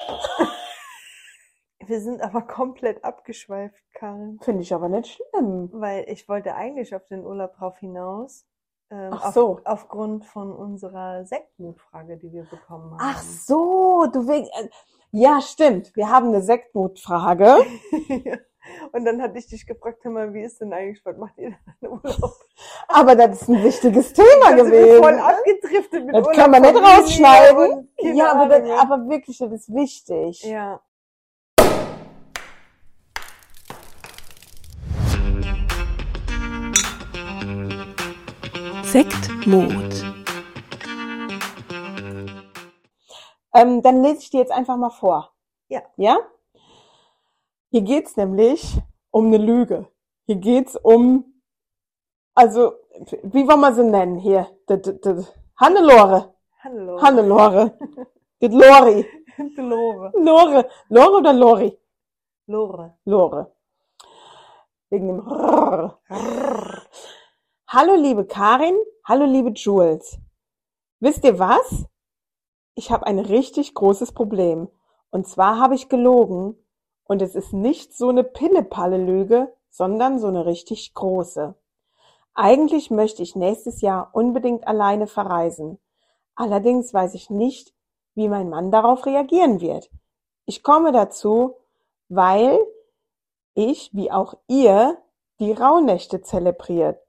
Wir sind aber komplett abgeschweift, Karin. Finde ich aber nicht schlimm. Weil ich wollte eigentlich auf den Urlaub drauf hinaus. Ähm, Ach auf, so. Aufgrund von unserer Sektmutfrage, die wir bekommen haben. Ach so, du willst. äh, Ja, stimmt. Wir haben eine Sektnotfrage. Und dann hatte ich dich gefragt, hör mal, wie ist denn eigentlich, was macht ihr denn an Urlaub? Aber das ist ein wichtiges Thema Da sind wir gewesen. voll abgedriftet mit Das Urlaub, kann man nicht rausschneiden. Ja, aber, das, aber wirklich, das ist wichtig. Ja. Sektmod. Ähm, dann lese ich dir jetzt einfach mal vor. Ja. Ja? Hier geht's nämlich um eine Lüge. Hier geht's um, also, wie wollen wir sie nennen hier? D -d -d Hannelore. Hannelore. Das Lori. Lore. Lore. Lore oder Lori? Lore. Lore. Wegen dem Rrrr. Hallo liebe Karin, hallo liebe Jules. Wisst ihr was? Ich habe ein richtig großes Problem. Und zwar habe ich gelogen. Und es ist nicht so eine Pille-Palle-Lüge, sondern so eine richtig große. Eigentlich möchte ich nächstes Jahr unbedingt alleine verreisen. Allerdings weiß ich nicht, wie mein Mann darauf reagieren wird. Ich komme dazu, weil ich, wie auch ihr, die Rauhnächte zelebriert.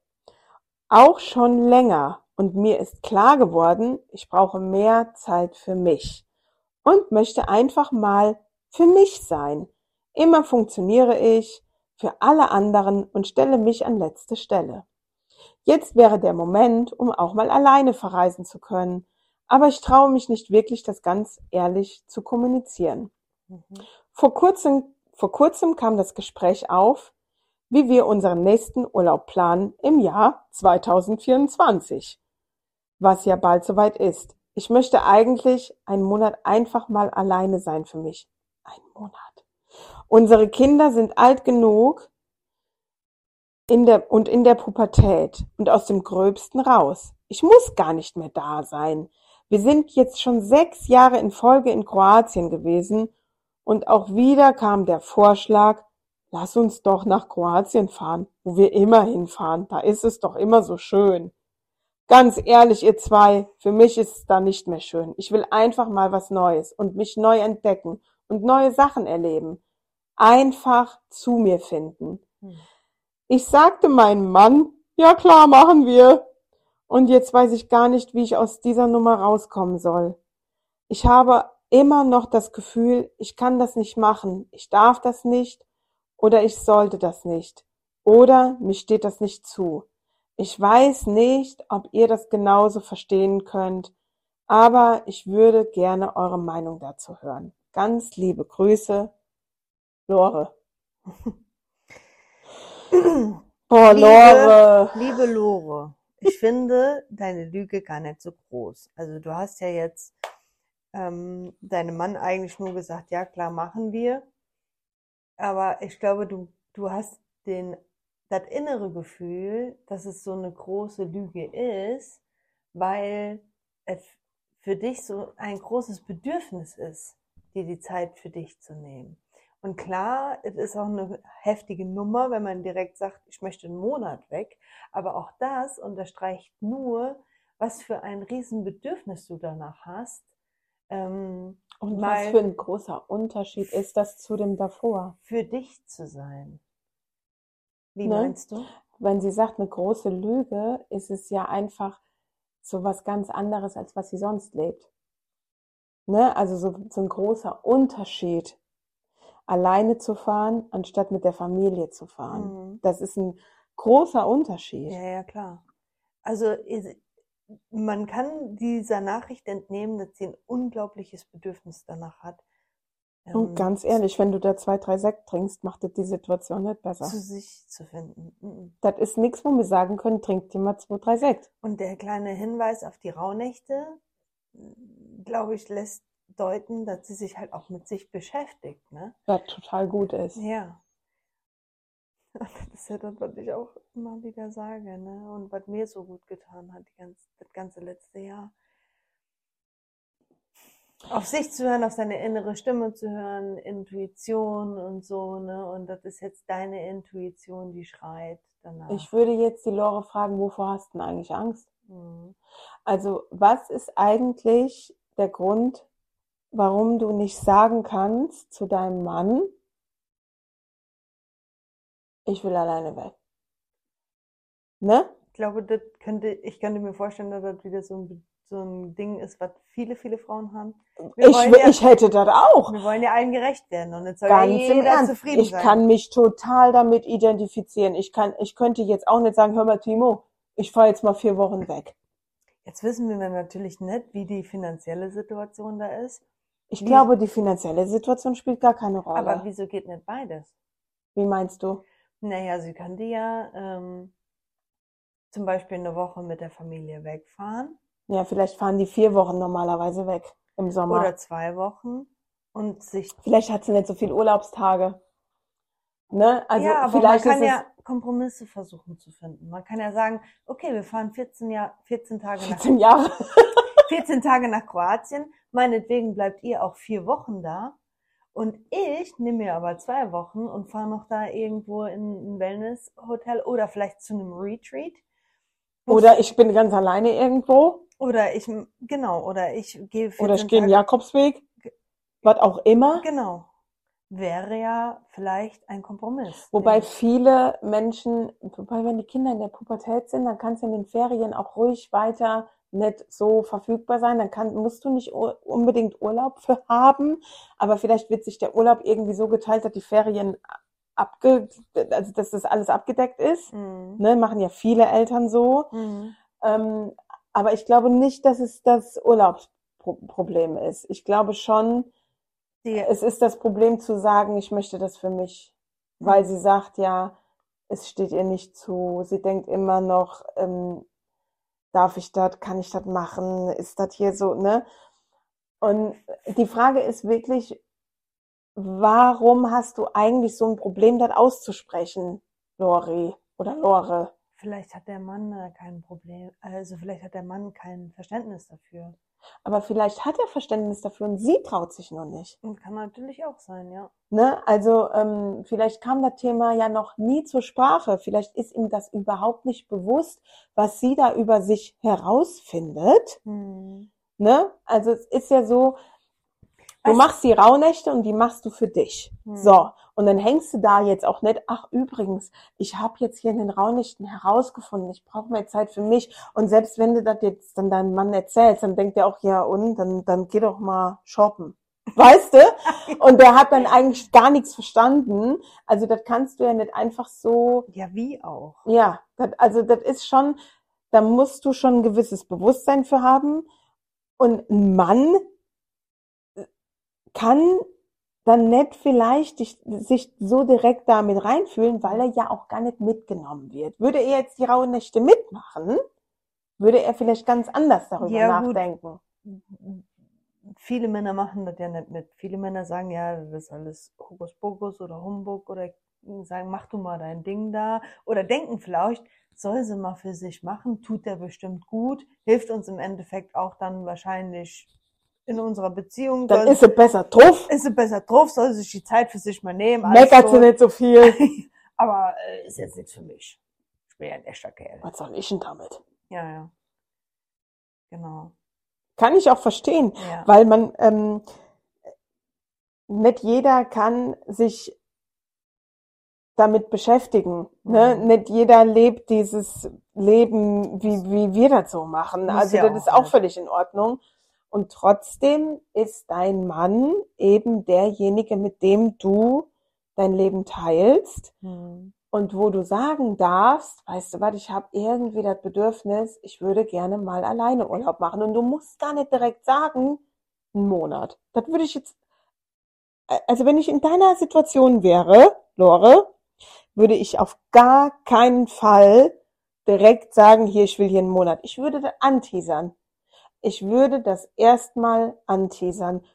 Auch schon länger. Und mir ist klar geworden, ich brauche mehr Zeit für mich. Und möchte einfach mal für mich sein. Immer funktioniere ich für alle anderen und stelle mich an letzte Stelle. Jetzt wäre der Moment, um auch mal alleine verreisen zu können. Aber ich traue mich nicht wirklich, das ganz ehrlich zu kommunizieren. Mhm. Vor kurzem, vor kurzem kam das Gespräch auf, wie wir unseren nächsten Urlaub planen im Jahr 2024, was ja bald soweit ist. Ich möchte eigentlich einen Monat einfach mal alleine sein für mich. Ein Monat. Unsere Kinder sind alt genug in der, und in der Pubertät und aus dem Gröbsten raus. Ich muss gar nicht mehr da sein. Wir sind jetzt schon sechs Jahre in Folge in Kroatien gewesen und auch wieder kam der Vorschlag, lass uns doch nach Kroatien fahren, wo wir immer hinfahren. Da ist es doch immer so schön. Ganz ehrlich, ihr zwei, für mich ist es da nicht mehr schön. Ich will einfach mal was Neues und mich neu entdecken und neue Sachen erleben. Einfach zu mir finden. Hm. Ich sagte meinem Mann, ja klar, machen wir. Und jetzt weiß ich gar nicht, wie ich aus dieser Nummer rauskommen soll. Ich habe immer noch das Gefühl, ich kann das nicht machen, ich darf das nicht oder ich sollte das nicht oder mir steht das nicht zu. Ich weiß nicht, ob ihr das genauso verstehen könnt, aber ich würde gerne eure Meinung dazu hören. Ganz liebe Grüße, Lore. Boah, Liebe- Lore. Liebe Lore, ich finde deine Lüge gar nicht so groß. Also du hast ja jetzt ähm, deinem Mann eigentlich nur gesagt, ja klar, machen wir. Aber ich glaube, du, du hast den, das innere Gefühl, dass es so eine große Lüge ist, weil es für dich so ein großes Bedürfnis ist, dir die Zeit für dich zu nehmen. Und klar, es ist auch eine heftige Nummer, wenn man direkt sagt, ich möchte einen Monat weg. Aber auch das unterstreicht nur, was für ein Riesenbedürfnis du danach hast, Ähm, Und was für ein großer Unterschied ist das zu dem davor? Für dich zu sein. Wie ne? meinst du? Wenn sie sagt, eine große Lüge, ist es ja einfach so was ganz anderes, als was sie sonst lebt. Ne? Also so, so ein großer Unterschied, alleine zu fahren, anstatt mit der Familie zu fahren. Mhm. Das ist ein großer Unterschied. Ja, ja, klar. Also man kann dieser Nachricht entnehmen, dass sie ein unglaubliches Bedürfnis danach hat. Und ähm, ganz ehrlich, wenn du da zwei, drei Sekt trinkst, macht das die Situation nicht besser. Zu sich zu finden. Mhm. Das ist nichts, wo wir sagen können, trink dir mal zwei, drei Sekt. Und der kleine Hinweis auf die Rauhnächte, glaube ich, lässt deuten, dass sie sich halt auch mit sich beschäftigt, ne? Ja, total gut ist. Ja. Das ist ja das, was ich auch immer wieder sage, ne? Und was mir so gut getan hat, ganze, das ganze letzte Jahr auf sich zu hören, auf seine innere Stimme zu hören, Intuition und so, ne? Und das ist jetzt deine Intuition, die schreit danach. Ich würde jetzt die Lore fragen, wovor hast du denn eigentlich Angst? Mhm. Also, was ist eigentlich der Grund, warum du nicht sagen kannst zu deinem Mann, ich will alleine weg? Ne? Ich glaube, das könnte, ich könnte mir vorstellen, dass das wieder so ein so ein Ding ist, was viele, viele Frauen haben. Wir ich, ja, ich hätte das auch. Wir wollen ja allen gerecht werden und jetzt soll Ganz ja jeder zufrieden ich sein. Ich kann mich total damit identifizieren. Ich kann, ich könnte jetzt auch nicht sagen, hör mal, Timo, ich fahre jetzt mal vier Wochen weg. Jetzt wissen wir natürlich nicht, wie die finanzielle Situation da ist. Ich wie, glaube, die finanzielle Situation spielt gar keine Rolle. Aber wieso geht nicht beides? Wie meinst du? Naja, sie könnte ja ähm, zum Beispiel eine Woche mit der Familie wegfahren ja, vielleicht fahren die vier Wochen normalerweise weg im Sommer. Oder zwei Wochen und sich. Vielleicht hat sie nicht so viele Urlaubstage. Ne? Also ja, aber vielleicht man kann ja Kompromisse versuchen zu finden. Man kann ja sagen, okay, wir fahren 14, Jahr, 14 Tage 14 nach Jahre. 14 Tage nach Kroatien. Meinetwegen bleibt ihr auch vier Wochen da. Und ich nehme mir aber zwei Wochen und fahre noch da irgendwo in ein Wellness-Hotel oder vielleicht zu einem Retreat. Oder ich bin ganz alleine irgendwo. Oder ich, genau, oder ich gehe Oder ich gehe den Jakobsweg, was auch immer. Genau. Wäre ja vielleicht ein Kompromiss. Wobei viele Menschen, wobei wenn die Kinder in der Pubertät sind, dann kann es in den Ferien auch ruhig weiter nicht so verfügbar sein. Dann kann, musst du nicht unbedingt Urlaub für haben, aber vielleicht wird sich der Urlaub irgendwie so geteilt, dass die Ferien abge, also dass das alles abgedeckt ist. Mhm. Ne, machen ja viele Eltern so. Mhm. Ähm, aber ich glaube nicht, dass es das Urlaubsproblem ist. Ich glaube schon, Die, es ist das Problem zu sagen, ich möchte das für mich, weil sie sagt ja, es steht ihr nicht zu. Sie denkt immer noch, ähm, darf ich das, kann ich das machen, ist das hier so, ne? Und die Frage ist wirklich, warum hast du eigentlich so ein Problem, das auszusprechen, Lori oder Lore? Vielleicht hat der Mann äh, kein Problem, also vielleicht hat der Mann kein Verständnis dafür. Aber vielleicht hat er Verständnis dafür und sie traut sich noch nicht. Kann natürlich auch sein, ja. Ne? Also ähm, vielleicht kam das Thema ja noch nie zur Sprache. Vielleicht ist ihm das überhaupt nicht bewusst, was sie da über sich herausfindet. Hm. Ne? Also es ist ja so, Du machst die Rauhnächte und die machst du für dich. Hm. So. Und dann hängst du da jetzt auch nicht, ach übrigens, ich habe jetzt hier in den Raunächten herausgefunden, ich brauche mehr Zeit für mich. Und selbst wenn du das jetzt dann deinem Mann erzählst, dann denkt er auch, ja und, dann, dann geh doch mal shoppen. Weißt du? Und der hat dann eigentlich gar nichts verstanden. Also das kannst du ja nicht einfach so. Ja, wie auch. Ja, das, also das ist schon, da musst du schon ein gewisses Bewusstsein für haben. Und ein Mann kann dann nicht vielleicht sich so direkt damit reinfühlen, weil er ja auch gar nicht mitgenommen wird. Würde er jetzt die rauen Nächte mitmachen, würde er vielleicht ganz anders darüber ja, nachdenken. Viele Männer machen das ja nicht mit. Viele Männer sagen, ja, das ist alles Hokuspokus oder Humbug oder sagen, mach du mal dein Ding da. Oder denken vielleicht, soll sie mal für sich machen, tut der bestimmt gut, hilft uns im Endeffekt auch dann wahrscheinlich in unserer Beziehung. Dann ist sie besser drauf. Ist sie besser drauf, soll sich die Zeit für sich mal nehmen. Meckert so. sie nicht so viel. Aber äh, ist jetzt nichts für mich. Ich bin ja ein echter Kerl. Was soll ich denn damit? Ja, ja. Genau. Kann ich auch verstehen, Ja. weil man ähm, nicht jeder kann sich damit beschäftigen. Ne? Mhm. Nicht jeder lebt dieses Leben, wie, wie wir das so machen. Muss also ja das auch ist auch völlig in Ordnung. Und trotzdem ist dein Mann eben derjenige, mit dem du dein Leben teilst Mhm. und wo du sagen darfst, weißt du was, ich habe irgendwie das Bedürfnis, ich würde gerne mal alleine Urlaub machen. Und du musst gar nicht direkt sagen, einen Monat. Das würde ich jetzt, also wenn ich in deiner Situation wäre, Lore, würde ich auf gar keinen Fall direkt sagen, hier, ich will hier einen Monat. Ich würde das anteasern. Ich würde das erstmal anteasern.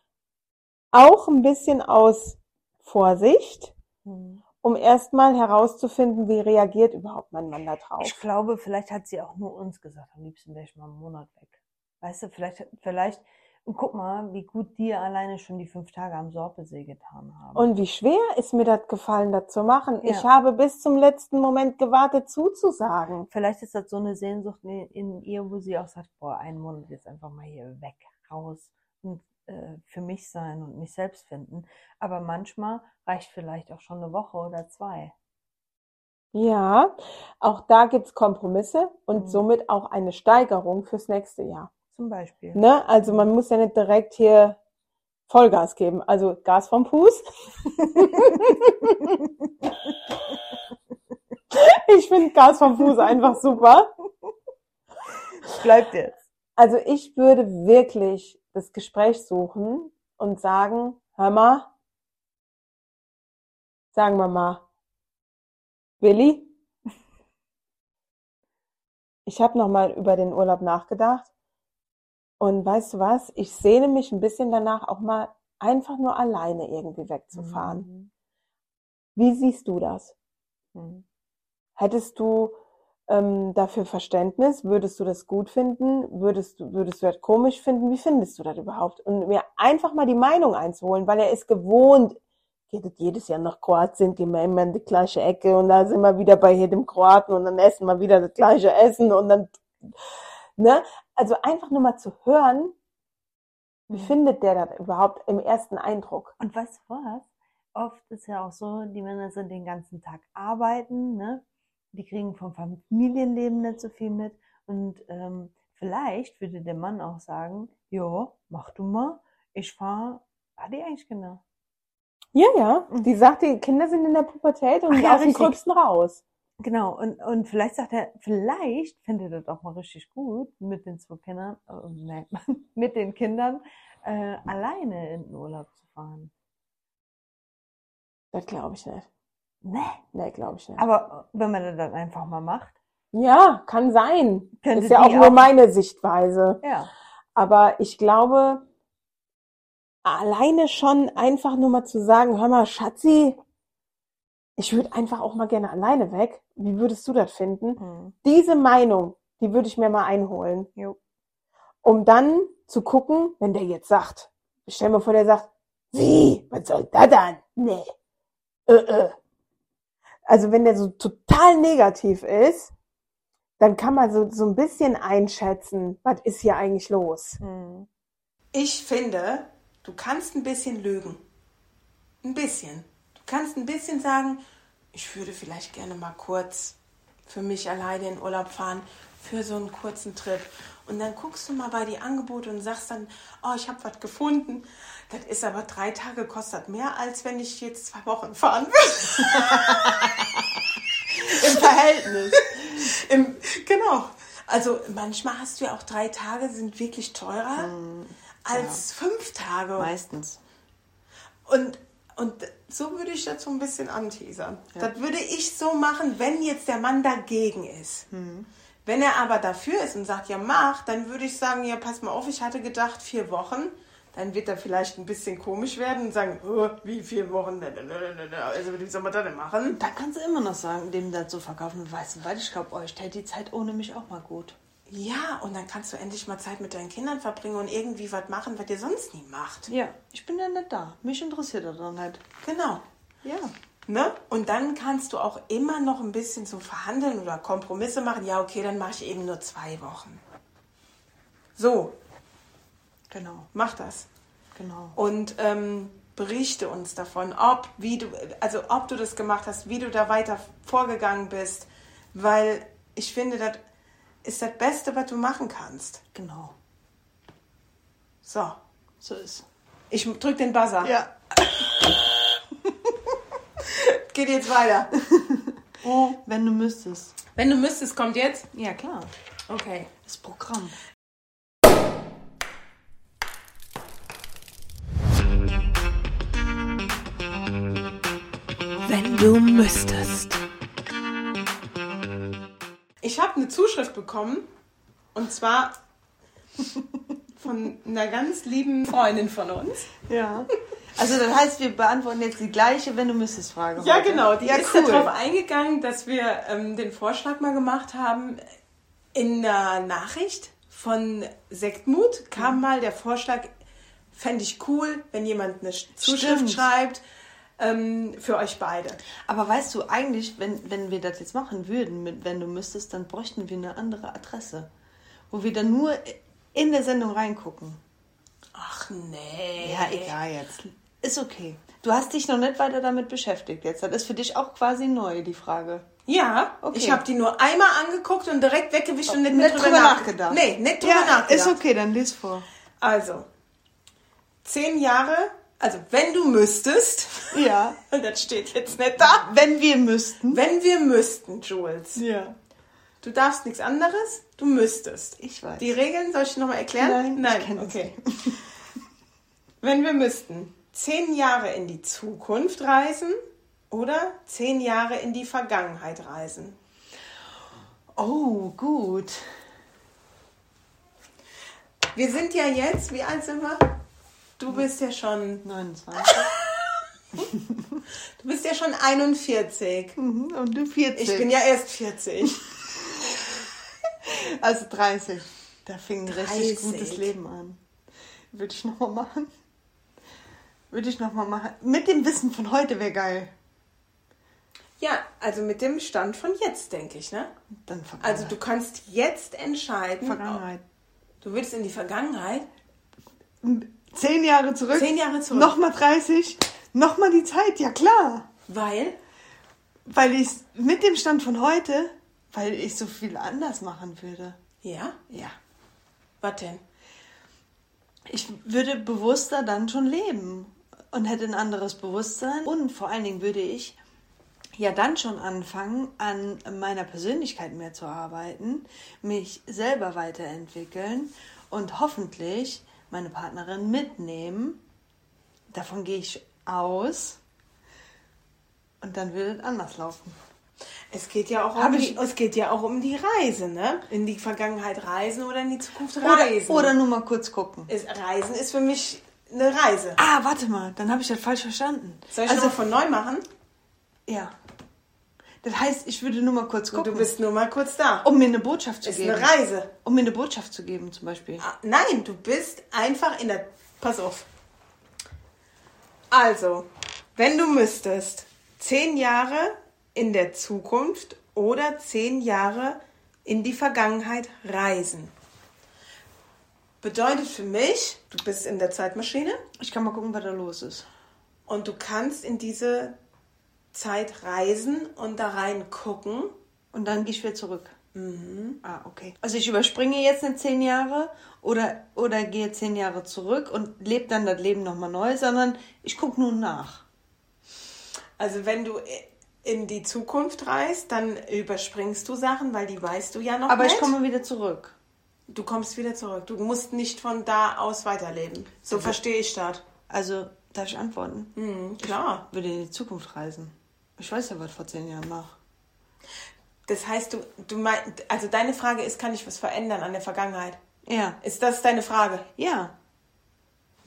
Auch ein bisschen aus Vorsicht, Mhm. um erstmal herauszufinden, wie reagiert überhaupt mein Mann da drauf. Ich glaube, vielleicht hat sie auch nur uns gesagt, am liebsten wäre ich mal einen Monat weg. Weißt du, vielleicht, vielleicht, und guck mal, wie gut die alleine schon die fünf Tage am Sorpesee getan haben. Und wie schwer ist mir das gefallen, das zu machen? Ja. Ich habe bis zum letzten Moment gewartet, zuzusagen. vielleicht ist das so eine Sehnsucht in, in ihr, wo sie auch sagt, boah, einen Monat jetzt einfach mal hier weg, raus und äh, für mich sein und mich selbst finden. Aber manchmal reicht vielleicht auch schon eine Woche oder zwei. Ja, auch da gibt's Kompromisse und Mhm. somit auch eine Steigerung fürs nächste Jahr. Zum Beispiel. Ne? Also man muss ja nicht direkt hier Vollgas geben. Also Gas vom Fuß. ich finde Gas vom Fuß einfach super. Bleibt jetzt. Also ich würde wirklich das Gespräch suchen und sagen, hör mal, sagen wir mal, Willi, ich habe noch mal über den Urlaub nachgedacht und weißt du was, ich sehne mich ein bisschen danach, auch mal einfach nur alleine irgendwie wegzufahren. Mhm. Wie siehst du das? Mhm. Hättest du ähm, dafür Verständnis? Würdest du das gut finden? Würdest du, würdest du das komisch finden? Wie findest du das überhaupt? Und mir einfach mal die Meinung einzuholen, weil er ist gewohnt, geht es jedes Jahr nach Kroatien, gehen wir immer in die gleiche Ecke und da sind wir wieder bei jedem Kroaten und dann essen wir wieder das gleiche Essen und dann, ne? Also einfach nur mal zu hören, wie Mhm. findet der das überhaupt im ersten Eindruck? Und weißt du was? Oft ist ja auch so, die Männer sind den ganzen Tag arbeiten, ne? Die kriegen vom Familienleben nicht so viel mit. Und ähm, vielleicht würde der Mann auch sagen, ja, mach du mal, ich fahr, war die eigentlich genau? Ja, ja. Mhm. Die sagt, die Kinder sind in der Pubertät und Ach ja, aus dem. Gröbsten raus. Genau, und, und vielleicht sagt er, vielleicht findet er das auch mal richtig gut, mit den zwei Kindern, äh, nee, mit den Kindern äh, alleine in den Urlaub zu fahren. Das glaube ich nicht. Ne? Nee, glaube ich nicht. Aber wenn man das dann einfach mal macht, Ja, kann sein. Ist ja auch nur auch- meine Sichtweise. ja. Aber ich glaube, alleine schon einfach nur mal zu sagen, hör mal, Schatzi, ich würde einfach auch mal gerne alleine weg. Wie würdest du das finden? Hm. Diese Meinung, die würde ich mir mal einholen. Jo. Um dann zu gucken, wenn der jetzt sagt, ich stell mir vor, der sagt, wie, was soll das dann? Nee. Äh, äh. Also wenn der so total negativ ist, dann kann man so, so ein bisschen einschätzen, was ist hier eigentlich los. Hm. Ich finde, du kannst ein bisschen lügen. Ein bisschen. Du kannst ein bisschen sagen, ich würde vielleicht gerne mal kurz für mich alleine in Urlaub fahren, für so einen kurzen Trip. Und dann guckst du mal bei die Angebote und sagst dann, oh, ich habe was gefunden. Das ist aber drei Tage, kostet mehr, als wenn ich jetzt zwei Wochen fahren würde. Im Verhältnis. Im, genau. Also manchmal hast du ja auch drei Tage, sind wirklich teurer als fünf Tage. Meistens. Und, und so würde ich das so ein bisschen anteasern. Das würde ich so machen, wenn jetzt der Mann dagegen ist. Wenn er aber dafür ist und sagt, ja mach, dann würde ich sagen, ja pass mal auf, ich hatte gedacht vier Wochen. Dann wird er vielleicht ein bisschen komisch werden und sagen, oh, wie vier Wochen? Also wie soll man das denn machen? Da kannst du immer noch sagen, dem das so verkaufen weißt du, weil ich glaube, euch täte die Zeit ohne mich auch mal gut. Ja, und dann kannst du endlich mal Zeit mit deinen Kindern verbringen und irgendwie was machen, was ihr sonst nie macht. Ja, ich bin ja nicht da. Mich interessiert das dann nicht. Genau. Ja. Ne? Und dann kannst du auch immer noch ein bisschen so verhandeln oder Kompromisse machen. Ja, okay, dann mache ich eben nur zwei Wochen. So. Genau, Mach das. genau. und ähm, berichte uns davon, ob wie du also ob du das gemacht hast, wie du da weiter vorgegangen bist, weil ich finde, das ist das Beste, was du machen kannst. Genau. So, So ist. ich drück den Buzzer. Ja. Geht jetzt weiter. Wenn du müsstest. Wenn du müsstest, kommt jetzt. Ja, klar. Okay. Das Programm. Wenn du müsstest. Ich habe eine Zuschrift bekommen und zwar von einer ganz lieben Freundin von uns. Ja. Also das heißt, wir beantworten jetzt die gleiche Wenn du müsstest Frage. Ja, heute. genau. Die ja, ist cool. darauf eingegangen, dass wir ähm, den Vorschlag mal gemacht haben. In der Nachricht von Sektmut kam mal der Vorschlag, fände ich cool, wenn jemand eine Zuschrift Stimmt. schreibt ähm, für euch beide. Aber weißt du, eigentlich, wenn, wenn wir das jetzt machen würden, mit wenn du müsstest, dann bräuchten wir eine andere Adresse. Wo wir dann nur in der Sendung reingucken. Ach nee. Ja, egal jetzt. Ist okay. Du hast dich noch nicht weiter damit beschäftigt jetzt. Das ist für dich auch quasi neu, die Frage. Ja, Okay. ich habe die nur einmal angeguckt und direkt weggewischt und nicht, Nicht mehr drüber, drüber nach- nachgedacht. Nee, nicht drüber nachgedacht. ist okay, dann lies vor. Also, zehn Jahre, also wenn du müsstest, Ja. und das steht jetzt nicht da, Wenn wir müssten. wenn wir müssten, Jules. Ja. Du darfst nichts anderes, du müsstest. Ich weiß. Die Regeln soll ich nochmal erklären? Nein, Nein, okay. Wenn wir müssten, zehn Jahre in die Zukunft reisen oder zehn Jahre in die Vergangenheit reisen. Oh, gut. Wir sind ja jetzt, wie alt sind wir? Du bist ja schon, 29. du bist ja schon 41. Mhm, Und du 40. Ich bin ja erst 40. Also 30. Da fing ein richtig 30. gutes Leben an. Würde ich nochmal machen. Würde ich nochmal machen. Mit dem Wissen von heute wäre geil. Ja, also mit dem Stand von jetzt, denke ich, ne? Dann Also du kannst jetzt entscheiden. Vergangenheit. Du willst in die Vergangenheit? Zehn Jahre zurück. Zehn Jahre zurück. Nochmal 30. Nochmal die Zeit, ja klar. Weil? Weil ich mit dem Stand von heute, weil ich so viel anders machen würde. Ja? Ja. Was denn? Ich würde bewusster dann schon leben und hätte ein anderes Bewusstsein. Und vor allen Dingen würde ich ja dann schon anfangen, an meiner Persönlichkeit mehr zu arbeiten, mich selber weiterentwickeln und hoffentlich meine Partnerin mitnehmen. Davon gehe ich aus. Und dann würde es anders laufen. Es geht ja auch Hab um ich- die, es geht ja auch um die Reise, ne? In die Vergangenheit reisen oder in die Zukunft Oder, reisen. oder nur mal kurz gucken. ist, Reisen ist für mich eine Reise. Ah, warte mal, dann habe ich das falsch verstanden. Soll ich also, noch von neu machen? ja. Das heißt, ich würde nur mal kurz Und gucken. du bist nur mal kurz da. Um mir eine Botschaft zu ist geben. eine Reise. Um mir eine Botschaft zu geben, zum Beispiel. Ah, Nein, du bist einfach in der. Pass auf. Also, wenn du müsstest, zehn Jahre in der Zukunft oder zehn Jahre in die Vergangenheit reisen. Bedeutet für mich, du bist in der Zeitmaschine Ich kann mal gucken, was da los ist. und du kannst in diese Zeit reisen und da reingucken. Und dann gehe ich wieder zurück. Ah, okay. Also ich überspringe jetzt nicht zehn Jahre oder, oder gehe zehn Jahre zurück und lebe dann das Leben nochmal neu, sondern ich gucke nun nach. Also wenn du in die Zukunft reist, dann überspringst du Sachen, weil die weißt du ja noch Aber nicht. ich komme wieder zurück. Du kommst wieder zurück. Du musst nicht von da aus weiterleben. So verstehe ich das. Also, darf ich antworten? Hm, klar. Ich würde in die Zukunft reisen. Ich weiß ja, was vor zehn Jahren war. Das heißt, du, du meinst, also deine Frage ist, kann ich was verändern an der Vergangenheit? Ja. Ist das deine Frage? Ja.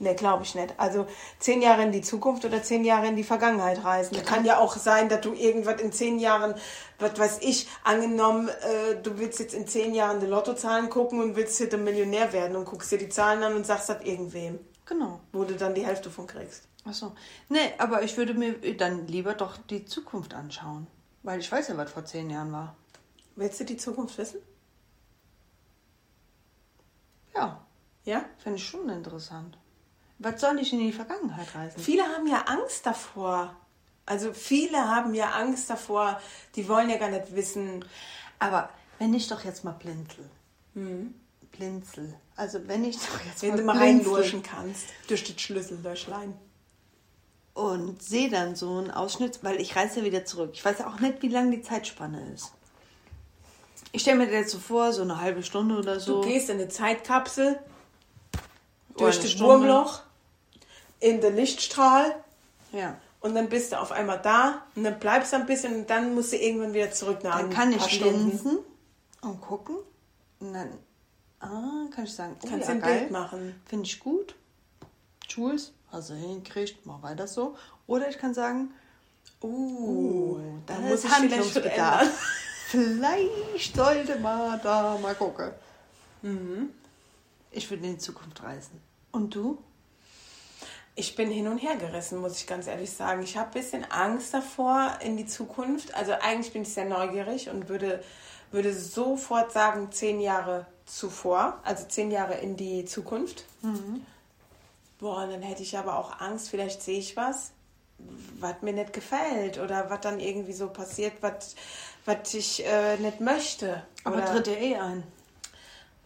Ne, glaube ich nicht. Also zehn Jahre in die Zukunft oder zehn Jahre in die Vergangenheit reisen. Kann ja auch sein, dass du irgendwas in zehn Jahren, was weiß ich, angenommen, äh, du willst jetzt in zehn Jahren die Lottozahlen gucken und willst hier der Millionär werden und guckst dir die Zahlen an und sagst das irgendwem, Genau. wo du dann die Hälfte von kriegst. Ach so. Nee, aber ich würde mir dann lieber doch die Zukunft anschauen. Weil ich weiß ja, was vor zehn Jahren war. Willst du die Zukunft wissen? Ja. Ja? Finde ich schon interessant. Was soll ich in die Vergangenheit reisen? Viele haben ja Angst davor. Also viele haben ja Angst davor, die wollen ja gar nicht wissen. Aber wenn ich doch jetzt mal blinzel. Blinzel. Also wenn ich doch jetzt Wenn mal du mal blinzel reinlurchen kannst durch das Schlüssellöchlein. und sehe dann so einen Ausschnitt, weil ich reise ja wieder zurück. Ich weiß ja auch nicht, wie lang die Zeitspanne ist. Ich stelle mir das jetzt so vor, so eine halbe Stunde oder so. Du gehst in eine Zeitkapsel durch das Stunde. Wurmloch in den Lichtstrahl Ja. und dann bist du auf einmal da und dann bleibst du ein bisschen und dann musst du irgendwann wieder zurück nach Dann kann ich Stunden. linsen und gucken. Und dann ah, kann ich sagen, oh, Kannst ja, ein geil. Bild machen. Finde ich gut. Jules, hast du hingekriegt, mach weiter so. Oder ich kann sagen, Uh, da muss ich Handlungsbedarf. Vielleicht sollte man da mal gucken. Mhm. Ich würde in die Zukunft reisen. Und du? Ich bin hin und her gerissen, muss ich ganz ehrlich sagen. Ich habe ein bisschen Angst davor in die Zukunft. Also eigentlich bin ich sehr neugierig und würde, würde sofort sagen, zehn Jahre zuvor, also zehn Jahre in die Zukunft. Boah, dann hätte ich aber auch Angst, vielleicht sehe ich was, was mir nicht gefällt oder was dann irgendwie so passiert, was, ich äh, nicht möchte. Aber oder tritt dir eh ein.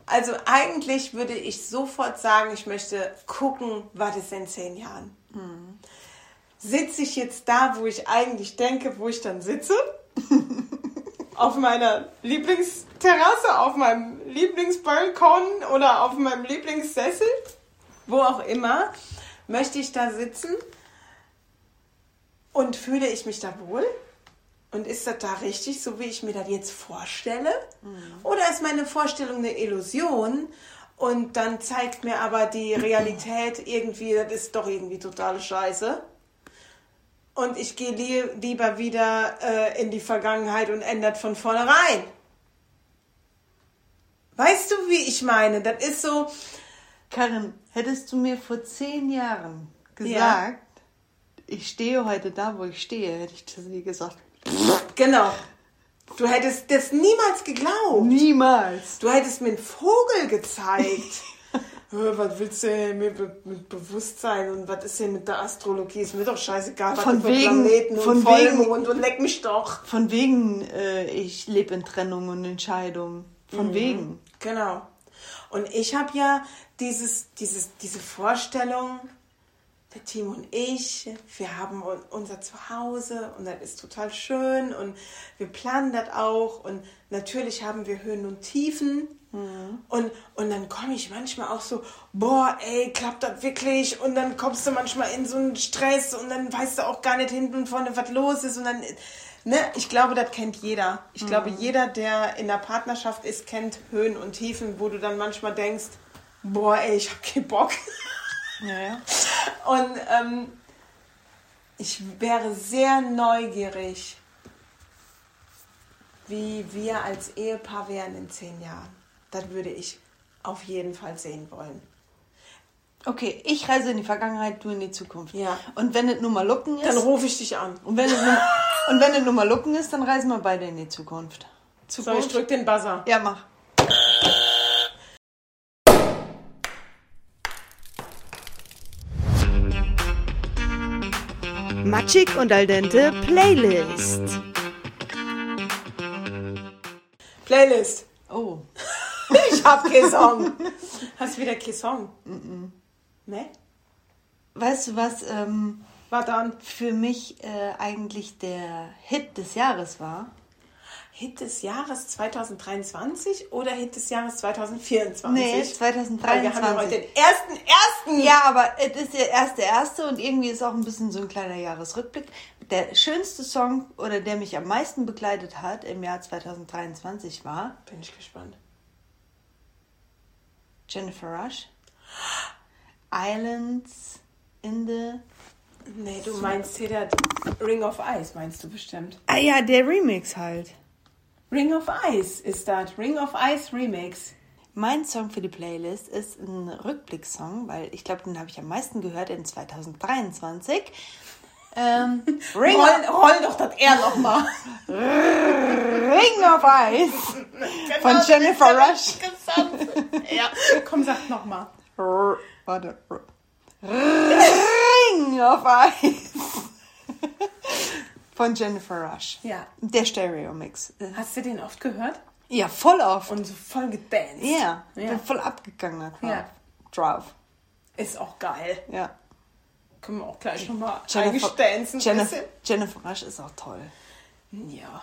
also eigentlich würde ich sofort sagen, ich möchte gucken, was ist in zehn Jahren. Sitze ich jetzt da, wo ich eigentlich denke, wo ich dann sitze? auf meiner Lieblingsterrasse, auf meinem Lieblingsbalkon oder auf meinem Lieblingssessel? Wo auch immer. Möchte ich da sitzen? Und fühle ich mich da wohl? Und ist das da richtig, so wie ich mir das jetzt vorstelle? Oder ist meine Vorstellung eine Illusion? Und dann zeigt mir aber die Realität irgendwie, das ist doch irgendwie totale Scheiße. Und ich gehe li lieber wieder äh, in die Vergangenheit und ändert von vornherein. Weißt du, wie ich meine? Das ist so, Karin, hättest du mir vor zehn Jahren gesagt, Ja. ich stehe heute da, wo ich stehe, hätte ich das nie gesagt. genau. Du hättest das niemals geglaubt. Niemals. Du hättest mir einen Vogel gezeigt. Was willst du denn mit, mit Bewusstsein und was ist denn mit der Astrologie? Ist mir doch scheißegal, Von wegen- Planeten von und wegen- Vollmond und leck mich doch. Von wegen, äh, ich lebe in Trennung und Entscheidung. Von wegen. Genau. Und ich habe ja dieses, dieses, diese Vorstellung, der Team und ich, wir haben un- unser Zuhause und das ist total schön und wir planen das auch und natürlich haben wir Höhen und Tiefen. Und, und dann komme ich manchmal auch so, boah, ey, klappt das wirklich? Und dann kommst du manchmal in so einen Stress und dann weißt du auch gar nicht hinten und vorne, was los ist. Und dann, ne, ich glaube, das kennt jeder. Ich glaube, jeder, der in der Partnerschaft ist, kennt Höhen und Tiefen, wo du dann manchmal denkst, boah, ey, ich hab keinen Bock. Ja, ja. Und ähm, ich wäre sehr neugierig, wie wir als Ehepaar wären in zehn Jahren. Das würde ich auf jeden Fall sehen wollen. Okay, ich reise in die Vergangenheit, du in die Zukunft. Ja. Und wenn es nur mal Lucken ist, Dann rufe ich dich an. und wenn es nur, und wenn es nur mal Lucken ist, dann reisen wir beide in die Zukunft. So, ich drück den Buzzer. Ja, mach. Matschig und al dente Playlist. Playlist. Oh. Ich hab keinen Song. Hast du wieder keinen Song? Ne? Weißt du, was ähm, War dann. für mich äh, eigentlich der Hit des Jahres war? Hit des Jahres 2023 oder Hit des Jahres 2024? Nee, Weil wir haben ja heute 2023. den ersten, ersten. Ja, aber es ist der erste erste und irgendwie ist auch ein bisschen so ein kleiner Jahresrückblick. Der schönste Song oder der mich am meisten begleitet hat im Jahr 2023 war Bin ich gespannt. Jennifer Rush. Islands in the. Nee, du meinst hier der Ring of Ice, meinst du bestimmt. Ah ja, der Remix halt. Ring of Ice ist das. Ring of Ice Remix. Mein Song für die Playlist ist ein Rückblicksong, weil ich glaube, den habe ich am meisten gehört in 2023. Ähm, Ring, Roll, of, roll doch das R nochmal. Ring of Ice von Jennifer Rush. Ja, komm, sag nochmal. Warte. Ring of Eis. Von Jennifer Rush. Ja. Der Stereo-Mix. Hast du den oft gehört? Ja, voll oft. Und so voll gedanced. ja, Ja. bin voll abgegangen. Ja. Drauf. Ist auch geil. Ja. Können wir auch gleich nochmal eingestanzen. Jennifer, Jennifer Rush ist auch toll. Ja.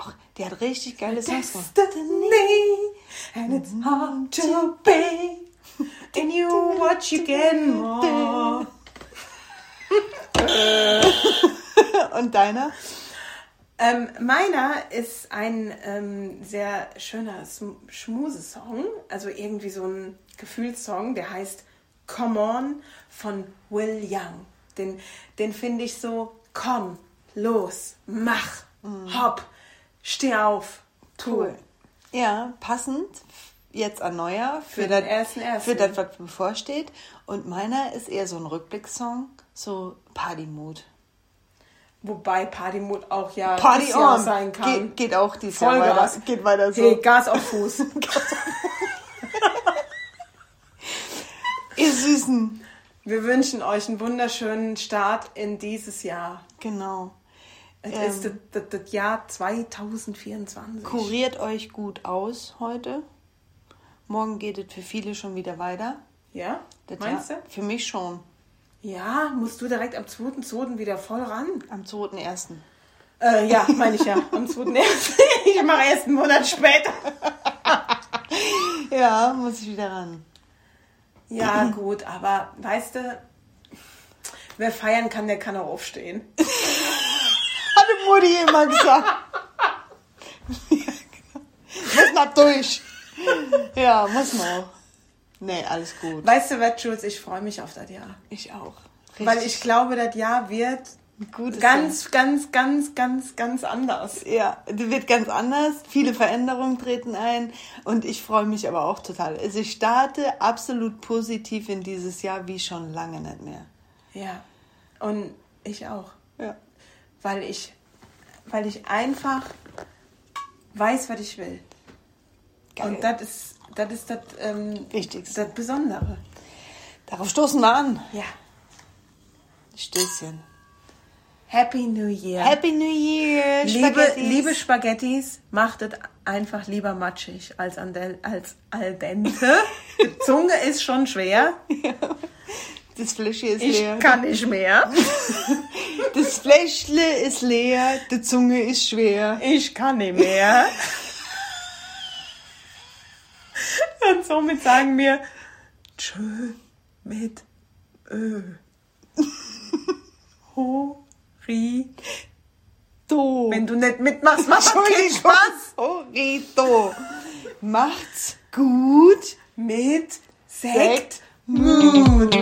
Auch, die hat richtig geile Songs. Destiny, and it's hard to be. And you what you get more. Und deiner? Ähm, meiner ist ein ähm, sehr schöner Schmusesong, also irgendwie so ein Gefühlssong, der heißt Come On von Will Young. Den, den finde ich so, komm, los, mach, hopp, steh auf, tu. Cool. Ja, passend jetzt an Neujahr für, Für das, ersten Ersten. für das, was bevorsteht. Und meiner ist eher so ein Rückblickssong, so Party-Mood. Wobei Partymut auch ja Party dieses Jahr on sein kann. Geht, geht auch dieses Jahr Vollgas. weiter. Geht weiter so. Hey, Gas auf Fuß. Ihr Süßen. Wir wünschen euch einen wunderschönen Start in dieses Jahr. Genau. Es Ähm. ist das, das, das Jahr 2024. Kuriert euch gut aus heute. Morgen geht es für viele schon wieder weiter. Ja? Das Meinst Jahr, du? Für mich schon. Ja, musst du direkt am 2.2. wieder voll ran? Am 2.1. Äh, ja, meine ich ja. Am 2.1. ich mache erst einen Monat später. Ja, muss ich wieder ran. Ja, gut, aber weißt du, wer feiern kann, der kann auch aufstehen. Hatte Mutti immer gesagt. ja, genau. Muss noch durch. Ja, muss man auch. Nee, alles gut. Weißt du was, Jules, ich freue mich auf das Jahr. Ich auch. Weil ich glaube, das Jahr wird Gutes ganz, ganz, ganz, ganz, ganz anders. Ja, wird ganz anders. Viele Veränderungen treten ein und ich freue mich aber auch total. Also ich starte absolut positiv in dieses Jahr wie schon lange nicht mehr. Ja. Und ich auch. Ja. Weil ich, weil ich einfach weiß, was ich will. Geil. Und das ist das ist das, ähm, Wichtigste. das Besondere. Darauf stoßen wir an. Ja. Stößchen. Happy New Year. Happy New Year. liebe, Spaghettis. liebe Spaghettis, macht es einfach lieber matschig als, an del, als al dente. Die Zunge ist schon schwer. Das Fläschchen ist Ich leer. kann nicht mehr. Das Fläschle ist leer. Die Zunge ist schwer. Ich kann nicht mehr. Und somit sagen wir Tschö mit Ö. Hori. Do. Wenn du nicht mitmachst, mach doch keinen Spaß. Horito. Macht's gut. Mit Sekt Mood.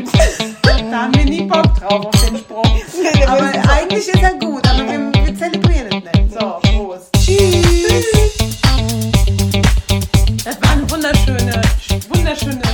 Da haben wir nie Bock drauf auf den Sprung. der Aber eigentlich ist er gut, aber wir, wir zelebrieren es nicht. So, Prost. Tschüss. Das war eine wunderschöne, wunderschöne